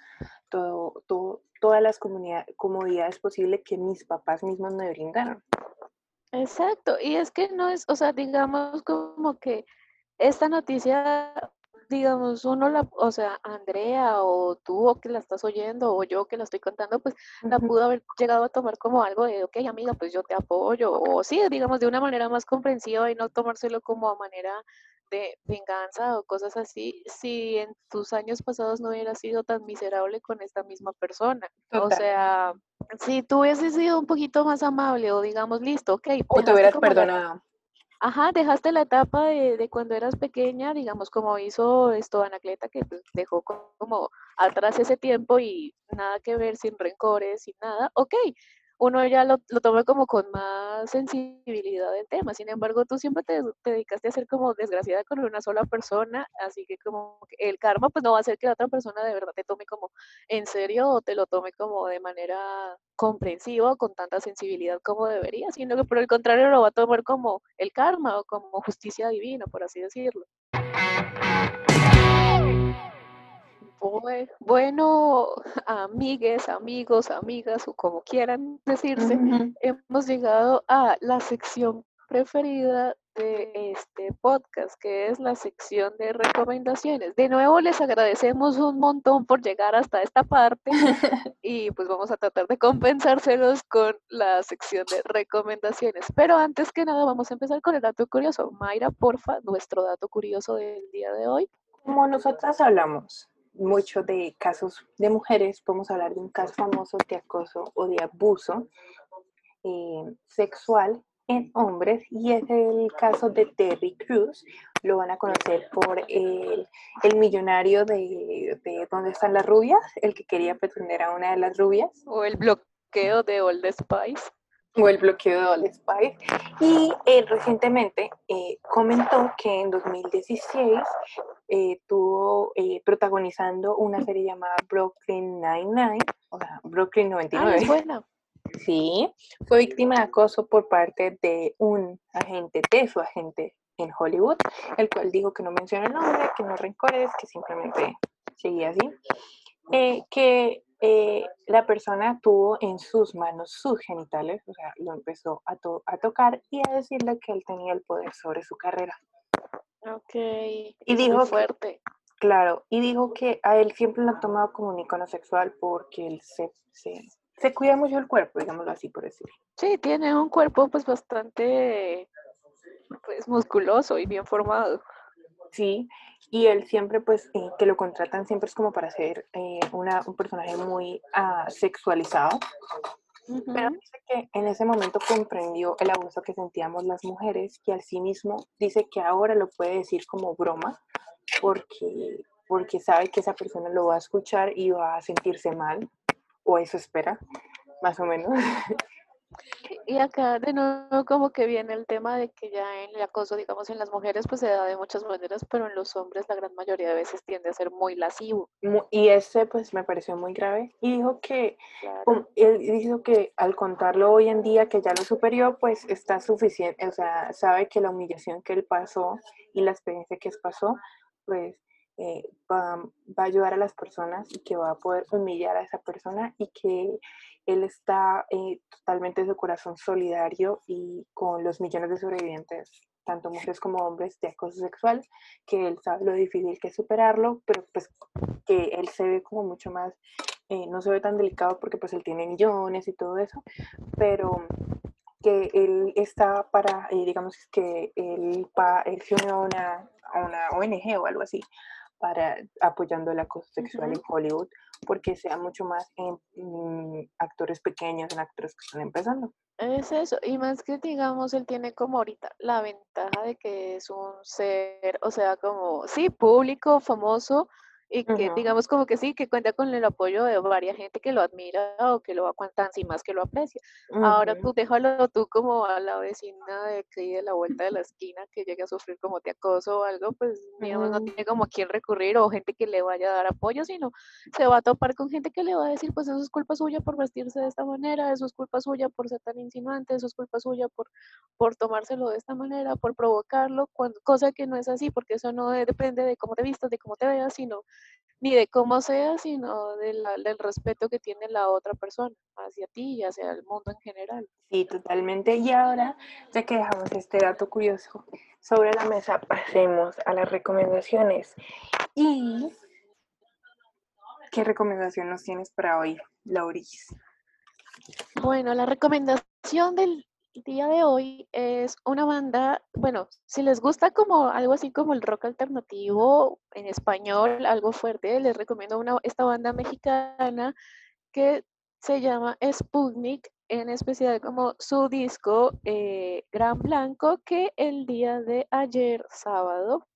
Speaker 2: todo, todo, todas las comodidades posibles que mis papás mismos me brindaron.
Speaker 1: Exacto, y es que no es, o sea, digamos como que esta noticia, digamos, uno la, o sea, Andrea o tú o que la estás oyendo o yo que la estoy contando, pues la pudo haber llegado a tomar como algo de, ok, amiga, pues yo te apoyo, o sí, digamos, de una manera más comprensiva y no tomárselo como a manera de venganza o cosas así, si en tus años pasados no hubieras sido tan miserable con esta misma persona. O sea, si tú hubieses sido un poquito más amable o digamos, listo, ok.
Speaker 2: O te hubieras perdonado.
Speaker 1: Ajá, dejaste la etapa de, de, cuando eras pequeña, digamos, como hizo esto Anacleta, que pues, dejó como atrás ese tiempo y nada que ver, sin rencores, sin nada. Ok, uno ya lo, lo toma como con más sensibilidad del tema. Sin embargo, tú siempre te, dedicaste a ser como desgraciada con una sola persona, así que como el karma pues no va a hacer que la otra persona de verdad te tome como en serio o te lo tome como de manera comprensiva o con tanta sensibilidad como debería, sino que por el contrario lo va a tomar como el karma o como justicia divina, por así decirlo. Bueno, amigues, amigos, amigas o como quieran decirse, hemos llegado a la sección preferida de este podcast, que es la sección de recomendaciones. De nuevo les agradecemos un montón por llegar hasta esta parte y pues vamos a tratar de compensárselos con la sección de recomendaciones. Pero antes que nada vamos a empezar con el dato curioso. Mayra, porfa, nuestro dato curioso del día de hoy.
Speaker 2: Como nosotras hablamos mucho de casos de mujeres, podemos hablar de un caso famoso de acoso o de abuso eh, sexual en hombres y es el caso de Terry Cruz. Lo van a conocer por el, el millonario de, de ¿Dónde están las rubias? El que quería pretender a una de las rubias.
Speaker 1: O el bloqueo de Old Spice
Speaker 2: o el bloqueo de All Spice. Y él eh, recientemente eh, comentó que en 2016 eh, tuvo protagonizando una serie llamada Brooklyn Nine-Nine, o sea, Brooklyn 99.
Speaker 1: Ah, buena.
Speaker 2: Sí, fue víctima de acoso por parte de un agente, de su agente en Hollywood, el cual dijo que no menciona el nombre, que no rencores, que simplemente seguía así. que eh, la persona tuvo en sus manos sus genitales, o sea, lo empezó a, a, tocar y a decirle que él tenía el poder sobre su carrera.
Speaker 1: Ok.
Speaker 2: Y dijo fuerte. claro, y dijo que a él siempre lo ha tomado como un icono sexual porque él se, se, se cuida mucho el cuerpo, digámoslo así por decirlo.
Speaker 1: Sí, tiene un cuerpo pues bastante pues musculoso y bien formado.
Speaker 2: Sí, y él siempre, pues, eh, que lo contratan siempre es como para ser eh, una, un personaje muy uh, sexualizado. Pero dice que en ese momento comprendió el abuso que sentíamos las mujeres, que al sí mismo dice que ahora lo puede decir como broma, porque, porque sabe que esa persona lo va a escuchar y va a sentirse mal, o eso espera, más o menos.
Speaker 1: Y acá de nuevo como que viene el tema de que ya en el acoso, digamos, en las mujeres pues se da de muchas maneras, pero en los hombres la gran mayoría de veces tiende a ser muy lascivo.
Speaker 2: Y ese pues me pareció muy grave. Y dijo que, él dijo que al contarlo hoy en día que ya lo superó, pues está suficiente, o sea, sabe que la humillación que él pasó y la experiencia que pasó, pues eh, va, va, a ayudar a las personas y que va a poder humillar a esa persona y que él está eh, totalmente de su corazón solidario y con los millones de sobrevivientes, tanto mujeres como hombres, de acoso sexual, que él sabe lo difícil que es superarlo, pero pues que él se ve como mucho más, eh, no se ve tan delicado porque pues él tiene millones y todo eso, pero que él está para, digamos que él, pa, él se une a una, a una ONG o algo así, para apoyando el acoso sexual en Hollywood, porque sea mucho más en, actores pequeños, en actores que están empezando.
Speaker 1: Es eso, y más que digamos, él tiene como ahorita la ventaja de que es un ser, o sea, como, sí, público, famoso, y que digamos como que sí, que cuenta con el apoyo de varias gente que lo admira o que lo aguantan sin más que lo aprecia. Ahora tú déjalo tú como a la vecina de que de la vuelta de la esquina que llegue a sufrir como te acoso o algo, pues digamos no tiene como a quién recurrir o gente que le vaya a dar apoyo, sino se va a topar con gente que le va a decir, pues eso es culpa suya por vestirse de esta manera, eso es culpa suya por ser tan insinuante, eso es culpa suya por, por tomárselo de esta manera, por provocarlo, cuando, cosa que no es así, porque eso no depende de cómo te vistas, de cómo te veas, sino ni de cómo sea, sino del respeto que tiene la otra persona hacia ti y hacia el mundo en general.
Speaker 2: Sí, totalmente. Y ahora, ya que dejamos este dato curioso sobre la mesa, pasemos a las recomendaciones. ¿Y qué recomendación nos tienes para hoy, Lauris?
Speaker 1: Bueno, la recomendación del día de hoy es una banda, bueno, si les gusta como algo así como el rock alternativo en español, algo fuerte, les recomiendo una, esta banda mexicana que se llama Sputnik, en especial como su disco eh, Gran Blanco, que el día de ayer, sábado,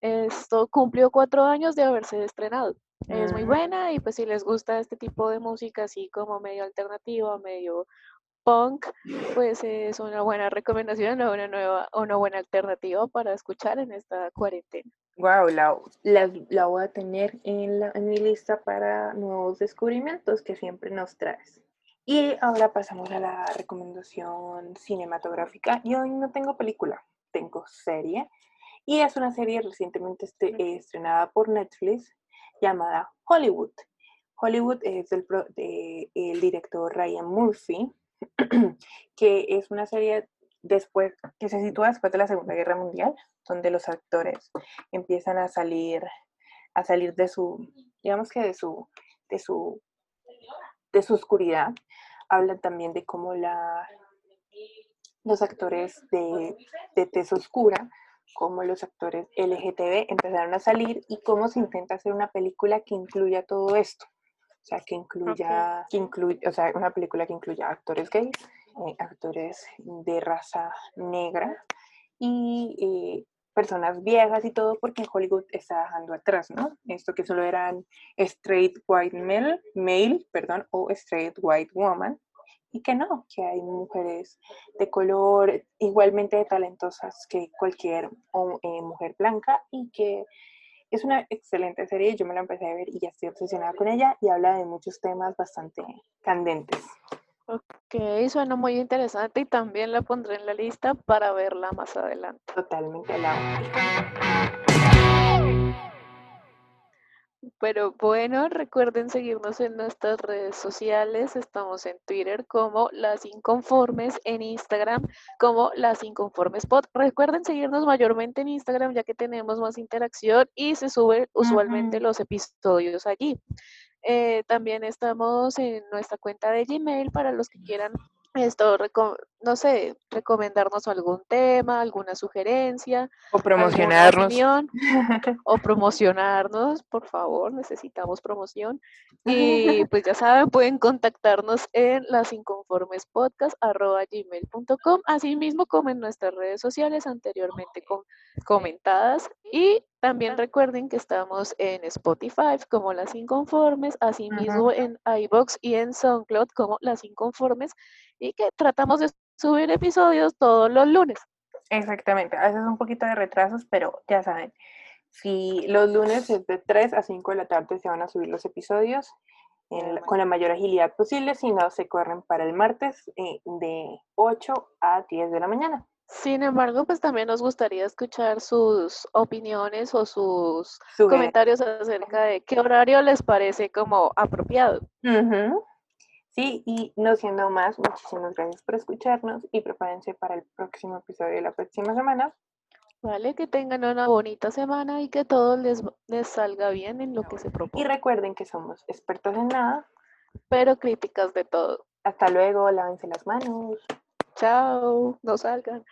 Speaker 1: esto cumplió cuatro años de haberse estrenado. Es muy mm. buena y pues si les gusta este tipo de música así como medio alternativa, medio punk, pues es una buena recomendación o una nueva, una buena alternativa para escuchar en esta cuarentena.
Speaker 2: Wow, la, la, voy a tener en, la, en mi lista para nuevos descubrimientos que siempre nos traes. Y ahora pasamos a la recomendación cinematográfica. Y hoy no tengo película, tengo serie. Y es una serie recientemente este, estrenada por Netflix llamada Hollywood. Hollywood es del de, el director Ryan Murphy, que es una serie después, que se sitúa después de la Segunda Guerra Mundial, donde los actores empiezan a salir, a salir de su, digamos que de su, de su, de su oscuridad. Hablan también de cómo la, los actores de, de tez oscura, como los actores LGTB empezaron a salir y cómo se intenta hacer una película que incluya todo esto. O sea, que incluya, que incluya, o sea, una película que incluya actores gays, eh, actores de raza negra y eh, personas viejas y todo, porque Hollywood está dejando atrás, ¿no? Esto que solo eran straight white male, male, perdón, o straight white woman, y que no, que hay mujeres de color igualmente talentosas que cualquier eh, mujer blanca y que es una excelente serie, yo me la empecé a ver y ya estoy obsesionada con ella y habla de muchos temas bastante candentes.
Speaker 1: Ok, suena muy interesante y también la pondré en la lista para verla más adelante.
Speaker 2: Totalmente la
Speaker 1: pero bueno, recuerden seguirnos en nuestras redes sociales. Estamos en Twitter como Las Inconformes, en Instagram como Las Inconformes Pod. Recuerden seguirnos mayormente en Instagram ya que tenemos más interacción y se suben usualmente los episodios allí. Eh, también estamos en nuestra cuenta de Gmail para los que quieran esto, no sé, recomendarnos algún tema, alguna sugerencia.
Speaker 2: O promocionarnos.
Speaker 1: o promocionarnos, por favor, necesitamos promoción. Y pues ya saben, pueden contactarnos en las gmail.com, así mismo como en nuestras redes sociales anteriormente comentadas. Y también recuerden que estamos en Spotify como Las Inconformes, asimismo mismo en iBox y en SoundCloud como Las Inconformes y que tratamos de subir episodios todos los lunes.
Speaker 2: Exactamente, a veces un poquito de retrasos, pero ya saben, si los lunes es de 3 a 5 de la tarde se van a subir los episodios con la mayor agilidad posible, si no se corren para el martes eh, de 8 a 10 de la mañana.
Speaker 1: Sin embargo, pues también nos gustaría escuchar sus opiniones o sus comentarios acerca de qué horario les parece como apropiado.
Speaker 2: Sí, y no siendo más, muchísimas gracias por escucharnos y prepárense para el próximo episodio de la próxima semana.
Speaker 1: Vale, que tengan una bonita semana y que todo les, les salga bien en lo que se propone.
Speaker 2: Y recuerden que somos expertos en nada,
Speaker 1: pero críticas de todo.
Speaker 2: Hasta luego, lávense las manos.
Speaker 1: Chao, no salgan.